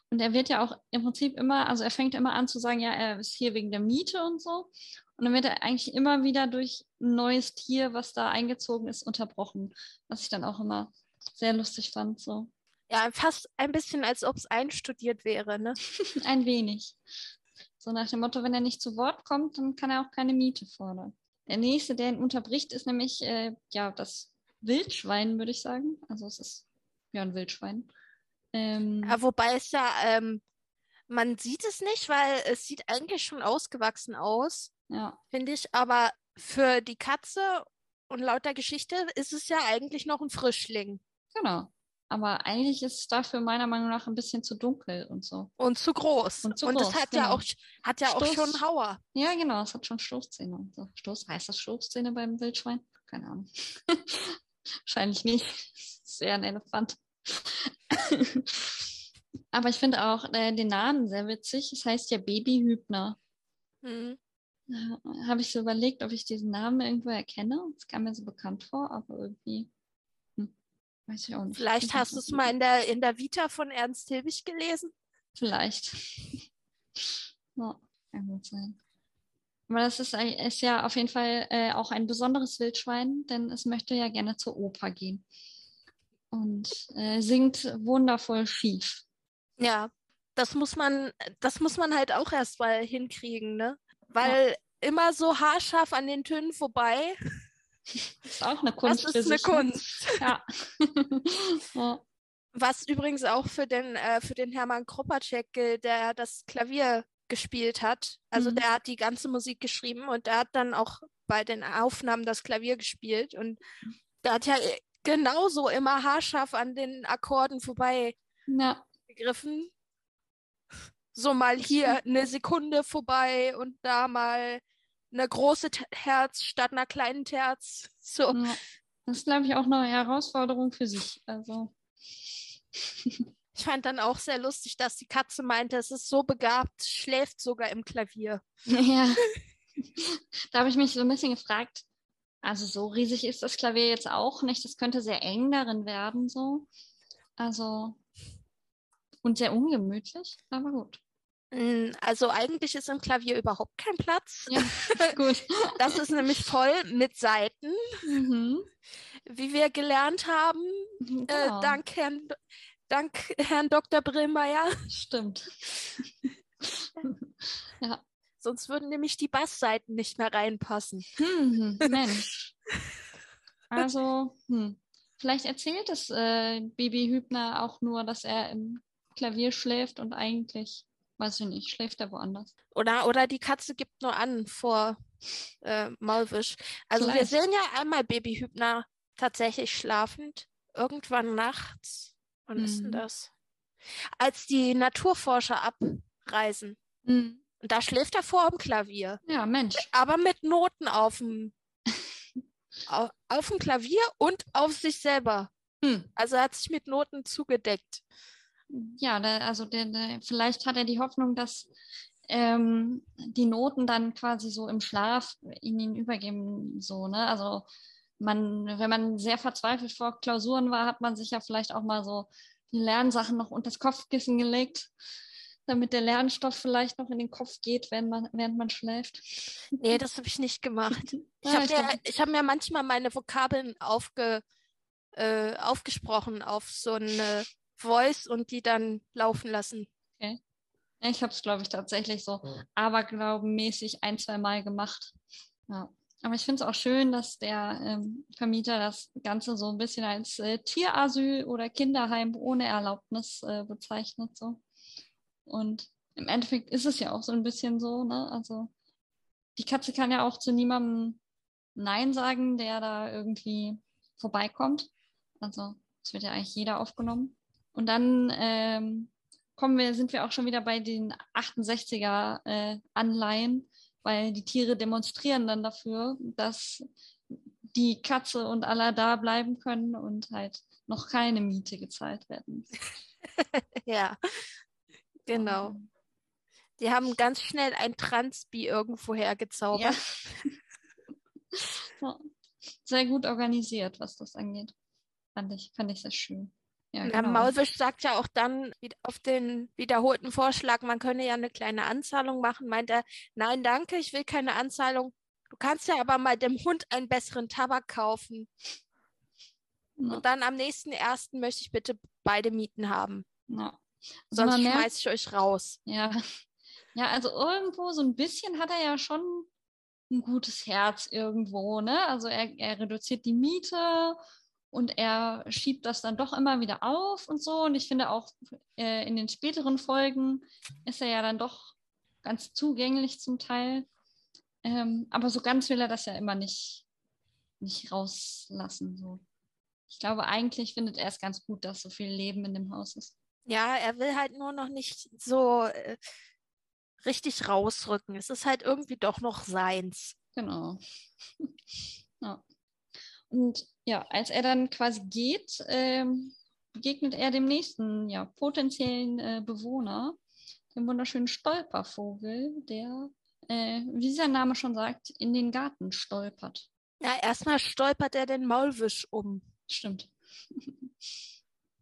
Und er wird ja auch im Prinzip immer, also er fängt immer an zu sagen, ja, er ist hier wegen der Miete und so. Und dann wird er eigentlich immer wieder durch ein neues Tier, was da eingezogen ist, unterbrochen. Was ich dann auch immer sehr lustig fand. So. Ja, fast ein bisschen, als ob es einstudiert wäre, ne? ein wenig. So nach dem Motto, wenn er nicht zu Wort kommt, dann kann er auch keine Miete fordern. Der nächste, der ihn unterbricht, ist nämlich äh, ja das Wildschwein, würde ich sagen. Also es ist ja ein Wildschwein. Ähm, ja, wobei es ja, ähm, man sieht es nicht, weil es sieht eigentlich schon ausgewachsen aus, ja. finde ich. Aber für die Katze und laut der Geschichte ist es ja eigentlich noch ein Frischling. Genau. Aber eigentlich ist es dafür meiner Meinung nach ein bisschen zu dunkel und so. Und zu groß. Und, zu und groß, es hat genau. ja auch, hat ja Stoß, auch schon Hauer. Ja, genau, es hat schon Stoßzähne und so. Stoß, heißt das Stoßzähne beim Wildschwein? Keine Ahnung. Wahrscheinlich nicht. Sehr ein Elefant. Aber ich finde auch äh, den Namen sehr witzig. Es heißt ja Babyhübner. Mhm. Habe ich so überlegt, ob ich diesen Namen irgendwo erkenne. Es kam mir so bekannt vor, aber irgendwie Weiß ich auch nicht. Vielleicht hast du es mal in der, in der Vita von Ernst Hilbig gelesen. Vielleicht. ja, kann gut sein. Aber das ist, ist ja auf jeden Fall äh, auch ein besonderes Wildschwein, denn es möchte ja gerne zur Oper gehen. Und äh, singt wundervoll schief. Ja, das muss man, das muss man halt auch erst mal hinkriegen, ne? Weil ja. immer so haarscharf an den Tönen vorbei. Das ist auch eine Kunst. Das ist eine ne? Kunst. Ja. ja. Was übrigens auch für den, äh, für den Hermann Kropacek gilt, der das Klavier gespielt hat. Also mhm. der hat die ganze Musik geschrieben und der hat dann auch bei den Aufnahmen das Klavier gespielt. Und der hat ja genauso immer haarscharf an den Akkorden vorbei ja. gegriffen. So mal hier eine Sekunde vorbei und da mal eine große Herz statt einer kleinen Terz. So. Ja, das ist, glaube ich, auch eine Herausforderung für sich. Also. Ich fand dann auch sehr lustig, dass die Katze meinte, es ist so begabt, schläft sogar im Klavier. Ja. da habe ich mich so ein bisschen gefragt, also so riesig ist das Klavier jetzt auch nicht. Das könnte sehr eng darin werden, so. Also. Und sehr ungemütlich, aber gut. Hm, also eigentlich ist im Klavier überhaupt kein Platz. Ja, gut. Das ist nämlich voll mit Seiten, mhm. wie wir gelernt haben, mhm, äh, genau. dank, Herrn, dank Herrn Dr. Brillmeier. Stimmt. ja. Sonst würden nämlich die Bassseiten nicht mehr reinpassen. Mhm, Mensch. Also, hm. Vielleicht erzählt es äh, Baby Hübner auch nur, dass er im Klavier schläft und eigentlich, weiß ich nicht, schläft er woanders. Oder, oder die Katze gibt nur an vor äh, Maulwisch. Also Vielleicht. wir sehen ja einmal Baby Hübner tatsächlich schlafend, irgendwann nachts. Wann mhm. ist denn mhm. das? Als die Naturforscher abreisen. Mhm. Und da schläft er vor dem Klavier. Ja, Mensch. Aber mit Noten auf dem, auf, auf dem Klavier und auf sich selber. Hm. Also er hat sich mit Noten zugedeckt. Ja, der, also der, der, vielleicht hat er die Hoffnung, dass ähm, die Noten dann quasi so im Schlaf in ihn übergeben. So, ne? Also man, wenn man sehr verzweifelt vor Klausuren war, hat man sich ja vielleicht auch mal so die Lernsachen noch unter das Kopfkissen gelegt damit der Lernstoff vielleicht noch in den Kopf geht, während man, während man schläft. Nee, das habe ich nicht gemacht. Ich habe mir, hab mir manchmal meine Vokabeln aufge, äh, aufgesprochen auf so eine Voice und die dann laufen lassen. Okay. Ich habe es, glaube ich, tatsächlich so aberglaubenmäßig ein, zwei Mal gemacht. Ja. Aber ich finde es auch schön, dass der ähm, Vermieter das Ganze so ein bisschen als äh, Tierasyl oder Kinderheim ohne Erlaubnis äh, bezeichnet. So. Und im Endeffekt ist es ja auch so ein bisschen so, ne? Also die Katze kann ja auch zu niemandem Nein sagen, der da irgendwie vorbeikommt. Also es wird ja eigentlich jeder aufgenommen. Und dann ähm, kommen wir, sind wir auch schon wieder bei den 68er äh, Anleihen, weil die Tiere demonstrieren dann dafür, dass die Katze und Allah da bleiben können und halt noch keine Miete gezahlt werden. ja, Genau. Ähm. Die haben ganz schnell ein Transbi irgendwo hergezaubert. Ja. Sehr gut organisiert, was das angeht. Fand ich, fand ich sehr schön. Ja, genau. Maulwisch sagt ja auch dann auf den wiederholten Vorschlag, man könne ja eine kleine Anzahlung machen, meint er, nein, danke, ich will keine Anzahlung. Du kannst ja aber mal dem Hund einen besseren Tabak kaufen. Ja. Und dann am nächsten ersten möchte ich bitte beide Mieten haben. Ja. Sonst schmeiße ich euch raus. Ja. Ja, also irgendwo so ein bisschen hat er ja schon ein gutes Herz irgendwo, ne? Also er, er reduziert die Miete und er schiebt das dann doch immer wieder auf und so. Und ich finde auch äh, in den späteren Folgen ist er ja dann doch ganz zugänglich zum Teil. Ähm, aber so ganz will er das ja immer nicht, nicht rauslassen. So. Ich glaube, eigentlich findet er es ganz gut, dass so viel Leben in dem Haus ist. Ja, er will halt nur noch nicht so äh, richtig rausrücken. Es ist halt irgendwie doch noch seins. Genau. ja. Und ja, als er dann quasi geht, ähm, begegnet er dem nächsten ja, potenziellen äh, Bewohner, dem wunderschönen Stolpervogel, der, äh, wie sein Name schon sagt, in den Garten stolpert. Ja, erstmal stolpert er den Maulwisch um. Stimmt.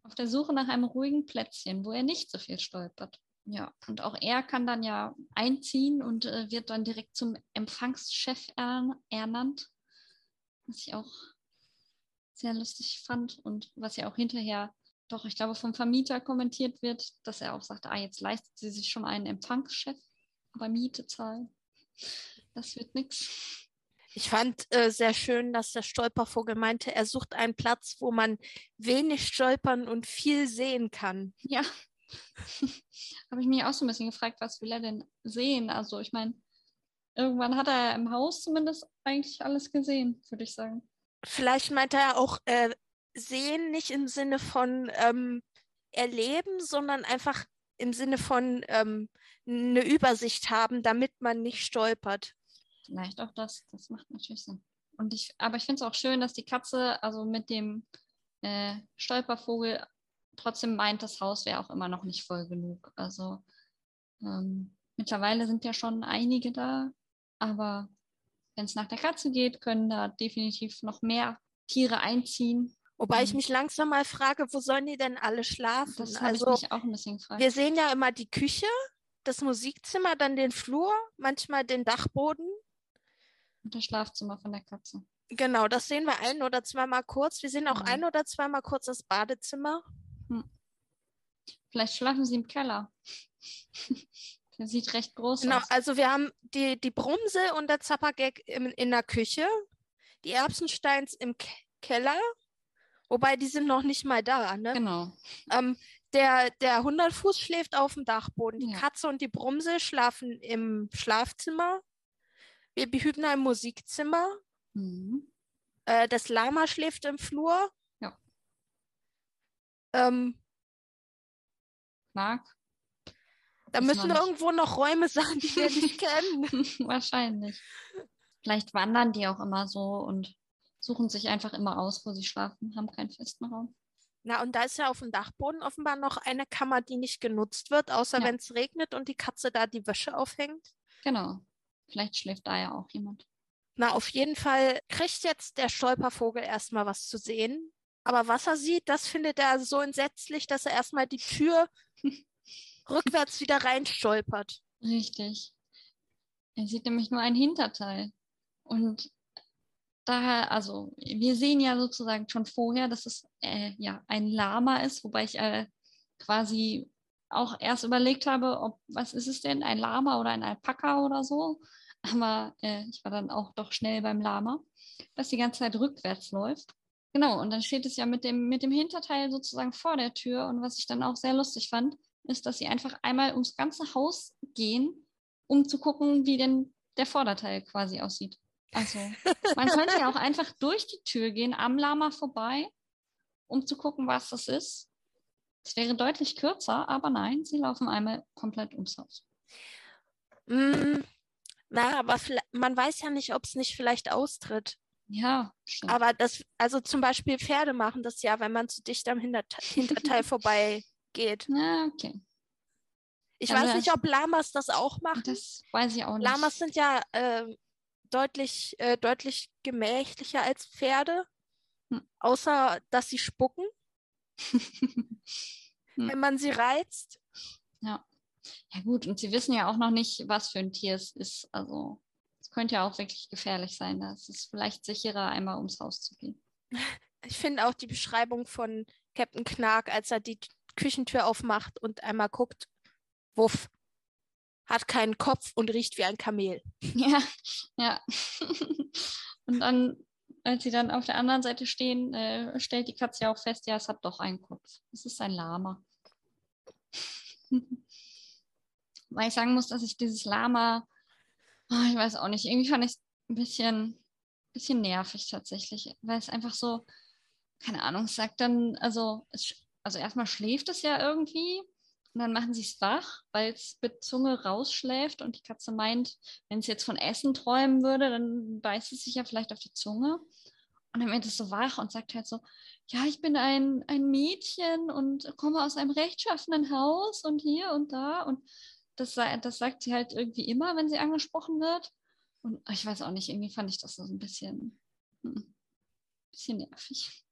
auf der Suche nach einem ruhigen Plätzchen, wo er nicht so viel stolpert. Ja, und auch er kann dann ja einziehen und äh, wird dann direkt zum Empfangschef ernannt, was ich auch sehr lustig fand und was ja auch hinterher doch, ich glaube, vom Vermieter kommentiert wird, dass er auch sagte, ah, jetzt leistet sie sich schon einen Empfangschef, aber Miete zahlen, das wird nichts. Ich fand äh, sehr schön, dass der Stolpervogel meinte, er sucht einen Platz, wo man wenig stolpern und viel sehen kann. Ja. Habe ich mich auch so ein bisschen gefragt, was will er denn sehen? Also ich meine, irgendwann hat er im Haus zumindest eigentlich alles gesehen, würde ich sagen. Vielleicht meinte er auch äh, sehen nicht im Sinne von ähm, erleben, sondern einfach im Sinne von ähm, eine Übersicht haben, damit man nicht stolpert. Vielleicht auch das, das macht natürlich Sinn. Und ich, aber ich finde es auch schön, dass die Katze, also mit dem äh, Stolpervogel, trotzdem meint, das Haus wäre auch immer noch nicht voll genug. Also ähm, mittlerweile sind ja schon einige da, aber wenn es nach der Katze geht, können da definitiv noch mehr Tiere einziehen. Wobei ich mich langsam mal frage, wo sollen die denn alle schlafen? Das habe also, ich mich auch ein bisschen gefragt. Wir sehen ja immer die Küche, das Musikzimmer, dann den Flur, manchmal den Dachboden. Und das Schlafzimmer von der Katze. Genau, das sehen wir ein oder zweimal kurz. Wir sehen auch mhm. ein oder zweimal kurz das Badezimmer. Hm. Vielleicht schlafen sie im Keller. der sieht recht groß genau, aus. Genau, also wir haben die, die Brumse und der Zappergag in, in der Küche, die Erbsensteins im Ke Keller Wobei die sind noch nicht mal da, ne? Genau. Ähm, der, der Hundertfuß schläft auf dem Dachboden. Die Ja. Katze und die Brumse schlafen im Schlafzimmer. Baby Hübner im Musikzimmer. Mhm. Äh, das Lama schläft im Flur. Ja. Ähm, Marc? Da müssen irgendwo noch Räume sein, die wir nicht kennen. Wahrscheinlich. Vielleicht wandern die auch immer so und suchen sich einfach immer aus, wo sie schlafen, haben keinen festen Raum. Na, und da ist ja auf dem Dachboden offenbar noch eine Kammer, die nicht genutzt wird, außer Ja. wenn es regnet und die Katze da die Wäsche aufhängt. Genau. Vielleicht schläft da ja auch jemand. Na, auf jeden Fall kriegt jetzt der Stolpervogel erstmal was zu sehen. Aber was er sieht, das findet er so entsetzlich, dass er erstmal die Tür rückwärts wieder reinstolpert. Richtig. Er sieht nämlich nur ein Hinterteil. Und daher, also wir sehen ja sozusagen schon vorher, dass es äh, ja ein Lama ist, wobei ich äh, quasi auch erst überlegt habe, ob was ist es denn, ein Lama oder ein Alpaka oder so. Aber äh, ich war dann auch doch schnell beim Lama, das die ganze Zeit rückwärts läuft. Genau, und dann steht es ja mit dem, mit dem Hinterteil sozusagen vor der Tür. Und was ich dann auch sehr lustig fand, ist, dass sie einfach einmal ums ganze Haus gehen, um zu gucken, wie denn der Vorderteil quasi aussieht. Also, man könnte ja auch einfach durch die Tür gehen, am Lama vorbei, um zu gucken, was das ist. Es wäre deutlich kürzer, aber nein, sie laufen einmal komplett ums Haus. Mm, na, aber man weiß ja nicht, ob es nicht vielleicht austritt. Ja, stimmt. Aber das, also zum Beispiel Pferde machen das ja, wenn man zu dicht am Hinterteil vorbei geht. Na, okay. Ich Also weiß nicht, ob Lamas das auch machen. Das weiß ich auch nicht. Lamas sind ja äh, deutlich, äh, deutlich gemächlicher als Pferde, Hm. außer dass sie spucken, Hm. wenn man sie reizt. Ja. Ja gut, und sie wissen ja auch noch nicht, was für ein Tier es ist. Also es könnte ja auch wirklich gefährlich sein. Da ist es vielleicht sicherer, einmal ums Haus zu gehen. Ich finde auch die Beschreibung von Captain Knark, als er die Küchentür aufmacht und einmal guckt, wuff, hat keinen Kopf und riecht wie ein Kamel. Ja, ja. und dann, als sie dann auf der anderen Seite stehen, äh, stellt die Katze ja auch fest, ja, es hat doch einen Kopf. Es ist ein Lama. Weil ich sagen muss, dass ich dieses Lama, ah, ich weiß auch nicht, irgendwie fand ich es ein bisschen, bisschen nervig tatsächlich, weil es einfach so, keine Ahnung, sagt dann, also, es, also erstmal schläft es ja irgendwie und dann machen sie es wach, weil es mit Zunge rausschläft und die Katze meint, wenn es jetzt von Essen träumen würde, dann beißt es sich ja vielleicht auf die Zunge. Und dann wird es so wach und sagt halt so, ja, ich bin ein, ein Mädchen und komme aus einem rechtschaffenen Haus und hier und da. Und das, das sagt sie halt irgendwie immer, wenn sie angesprochen wird. Und ich weiß auch nicht, irgendwie fand ich das so ein bisschen, hm, bisschen nervig.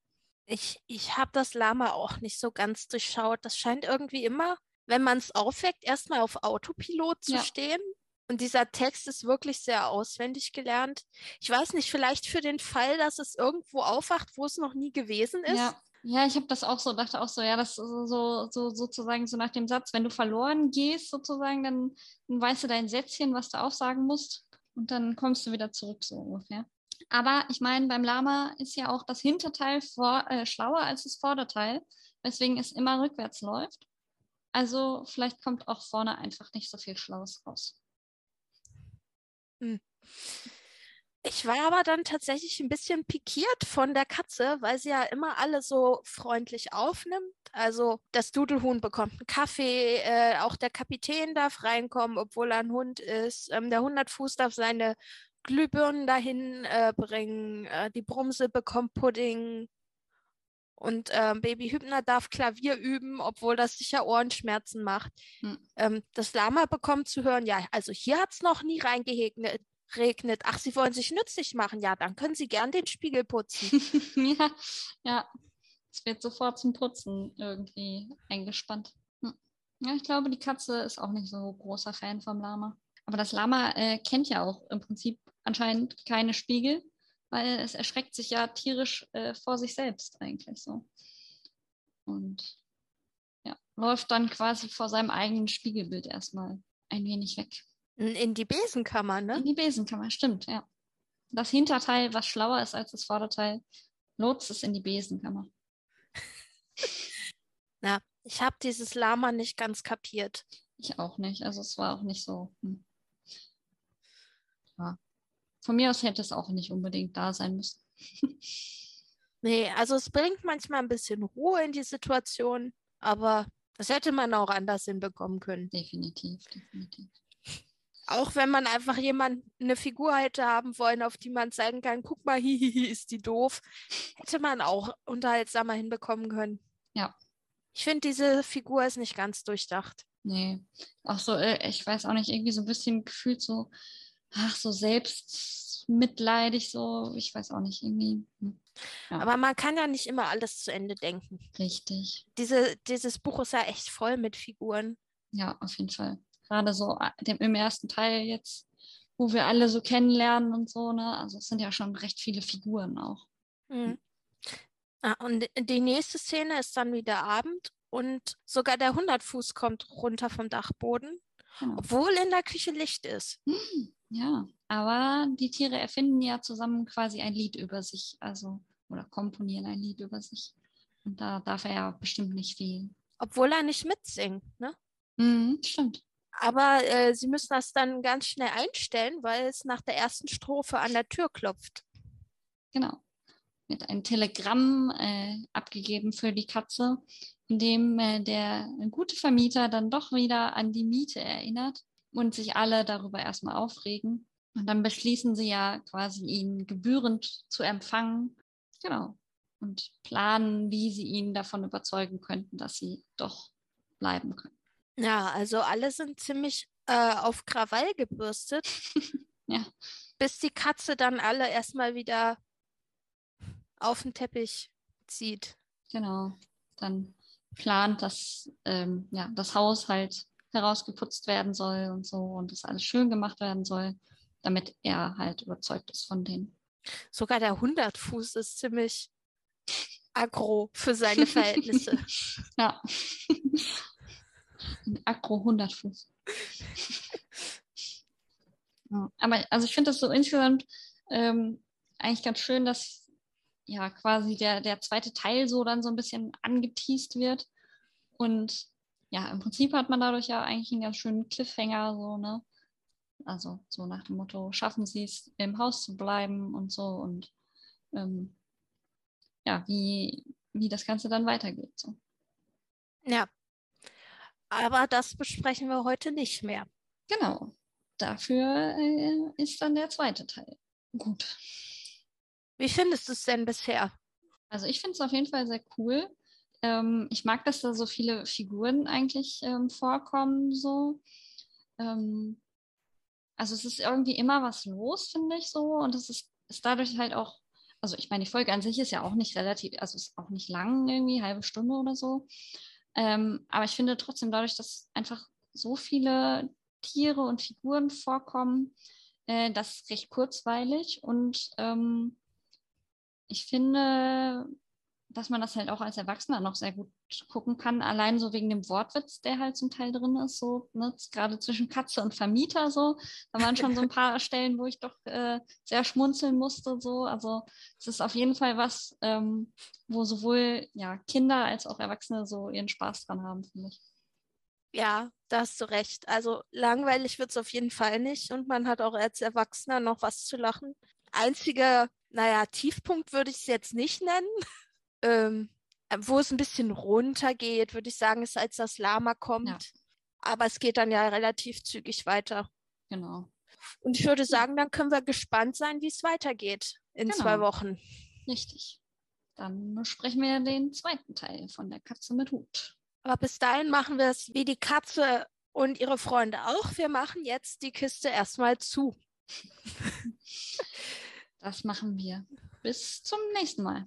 Ich, ich habe das Lama auch nicht so ganz durchschaut. Das scheint irgendwie immer, wenn man es aufweckt, erstmal auf Autopilot zu Ja. stehen. Und dieser Text ist wirklich sehr auswendig gelernt. Ich weiß nicht, vielleicht für den Fall, dass es irgendwo aufwacht, wo es noch nie gewesen ist. Ja, ja, ich habe das auch so, dachte auch so, ja, das ist so, so, so sozusagen so nach dem Satz, wenn du verloren gehst, sozusagen, dann, dann weißt du dein Sätzchen, was du aufsagen musst, und dann kommst du wieder zurück, so ungefähr. Aber ich meine, beim Lama ist ja auch das Hinterteil vor, äh, schlauer als das Vorderteil, weswegen es immer rückwärts läuft. Also vielleicht kommt auch vorne einfach nicht so viel Schlaues raus. Ich war aber dann tatsächlich ein bisschen pikiert von der Katze, weil sie ja immer alle so freundlich aufnimmt. Also das Dudelhuhn bekommt einen Kaffee, äh, auch der Kapitän darf reinkommen, obwohl er ein Hund ist. Ähm, der Hundertfuß darf seine Glühbirnen dahin äh, bringen. Äh, die Brumse bekommt Pudding. Und ähm, Baby Hübner darf Klavier üben, obwohl das sicher Ohrenschmerzen macht. Hm. Ähm, das Lama bekommt zu hören, ja, also hier hat es noch nie reingeregnet. Regnet. Ach, Sie wollen sich nützlich machen. Ja, dann können Sie gern den Spiegel putzen. ja, ja. Es wird sofort zum Putzen irgendwie eingespannt. Hm. Ja, ich glaube, die Katze ist auch nicht so großer Fan vom Lama. Aber das Lama äh, kennt ja auch im Prinzip anscheinend keine Spiegel, weil es erschreckt sich ja tierisch äh, vor sich selbst eigentlich so. Und ja, läuft dann quasi vor seinem eigenen Spiegelbild erstmal ein wenig weg. In die Besenkammer, ne? In die Besenkammer, stimmt, ja. Das Hinterteil, was schlauer ist als das Vorderteil, lotst es in die Besenkammer. Na, ich habe dieses Lama nicht ganz kapiert. Ich auch nicht. Also es war auch nicht so. Hm. Von mir aus hätte es auch nicht unbedingt da sein müssen. nee, also es bringt manchmal ein bisschen Ruhe in die Situation, aber das hätte man auch anders hinbekommen können. Definitiv, definitiv. Auch wenn man einfach jemand eine Figur hätte haben wollen, auf die man zeigen kann, guck mal, hihihi, ist die doof, hätte man auch unterhaltsamer hinbekommen können. Ja. Ich finde, diese Figur ist nicht ganz durchdacht. Nee. Auch so, äh, ich weiß auch nicht, irgendwie so ein bisschen gefühlt so, ach, so selbstmitleidig, so, ich weiß auch nicht, irgendwie. Hm. Ja. Aber man kann ja nicht immer alles zu Ende denken. Richtig. Diese, dieses Buch ist ja echt voll mit Figuren. Ja, auf jeden Fall gerade so äh, dem, im ersten Teil jetzt, wo wir alle so kennenlernen und so, ne? Also es sind ja schon recht viele Figuren auch. Mhm. Ah, und die nächste Szene ist dann wieder Abend und sogar der Hundertfuß kommt runter vom Dachboden, genau. obwohl in der Küche Licht ist. Hm, ja, aber die Tiere erfinden ja zusammen quasi ein Lied über sich, also oder komponieren ein Lied über sich. Und da darf er ja bestimmt nicht fehlen. Obwohl er nicht mitsingt, ne? Mhm, stimmt. Aber äh, sie müssen das dann ganz schnell einstellen, weil es nach der ersten Strophe an der Tür klopft. Genau. Wird ein Telegramm äh, abgegeben für die Katze, in dem äh, der gute Vermieter dann doch wieder an die Miete erinnert und sich alle darüber erstmal aufregen. Und dann beschließen sie ja quasi ihn gebührend zu empfangen. Genau. Und planen, wie sie ihn davon überzeugen könnten, dass sie doch bleiben können. Ja, also alle sind ziemlich äh, auf Krawall gebürstet. ja. Bis die Katze dann alle erstmal wieder auf den Teppich zieht. Genau. Dann plant, dass ähm, ja, das Haus halt herausgeputzt werden soll und so und das alles schön gemacht werden soll, damit er halt überzeugt ist von denen. Sogar der Hundertfuß ist ziemlich aggro für seine Verhältnisse. ja. Ein Akro 100 Fuß. ja, aber also ich finde das so insgesamt ähm, eigentlich ganz schön, dass ja quasi der, der zweite Teil so dann so ein bisschen angeteased wird. Und ja, im Prinzip hat man dadurch ja eigentlich einen ganz schönen Cliffhanger, so, ne? Also so nach dem Motto, schaffen sie es, im Haus zu bleiben und so und ähm, ja, wie, wie das Ganze dann weitergeht. So. Ja, aber das besprechen wir heute nicht mehr. Genau. Dafür äh, ist dann der zweite Teil. Gut. Wie findest du es denn bisher? Also ich finde es auf jeden Fall sehr cool. Ähm, ich mag, dass da so viele Figuren eigentlich ähm, vorkommen. So. Ähm, also es ist irgendwie immer was los, finde ich so. Und es ist, ist dadurch halt auch, also ich meine, die Folge an sich ist ja auch nicht relativ, also ist auch nicht lang irgendwie, halbe Stunde oder so. Ähm, aber ich finde trotzdem dadurch, dass einfach so viele Tiere und Figuren vorkommen, äh, das ist recht kurzweilig und ähm, ich finde, dass man das halt auch als Erwachsener noch sehr gut gucken kann, allein so wegen dem Wortwitz, der halt zum Teil drin ist, so ne, gerade zwischen Katze und Vermieter so. Da waren schon so ein paar Stellen, wo ich doch äh, sehr schmunzeln musste, so. Also es ist auf jeden Fall was, ähm, wo sowohl ja, Kinder als auch Erwachsene so ihren Spaß dran haben, finde ich. Ja, da hast du recht. Also langweilig wird es auf jeden Fall nicht und man hat auch als Erwachsener noch was zu lachen. Einziger, naja, Tiefpunkt würde ich es jetzt nicht nennen. Ähm, wo es ein bisschen runtergeht, würde ich sagen, ist, als das Lama kommt. Ja. Aber es geht dann ja relativ zügig weiter. Genau. Und ich würde sagen, dann können wir gespannt sein, wie es weitergeht in genau. zwei Wochen. Richtig. Dann besprechen wir den zweiten Teil von der Katze mit Hut. Aber bis dahin machen wir es wie die Katze und ihre Freunde auch. Wir machen jetzt die Kiste erstmal zu. Das machen wir. Bis zum nächsten Mal.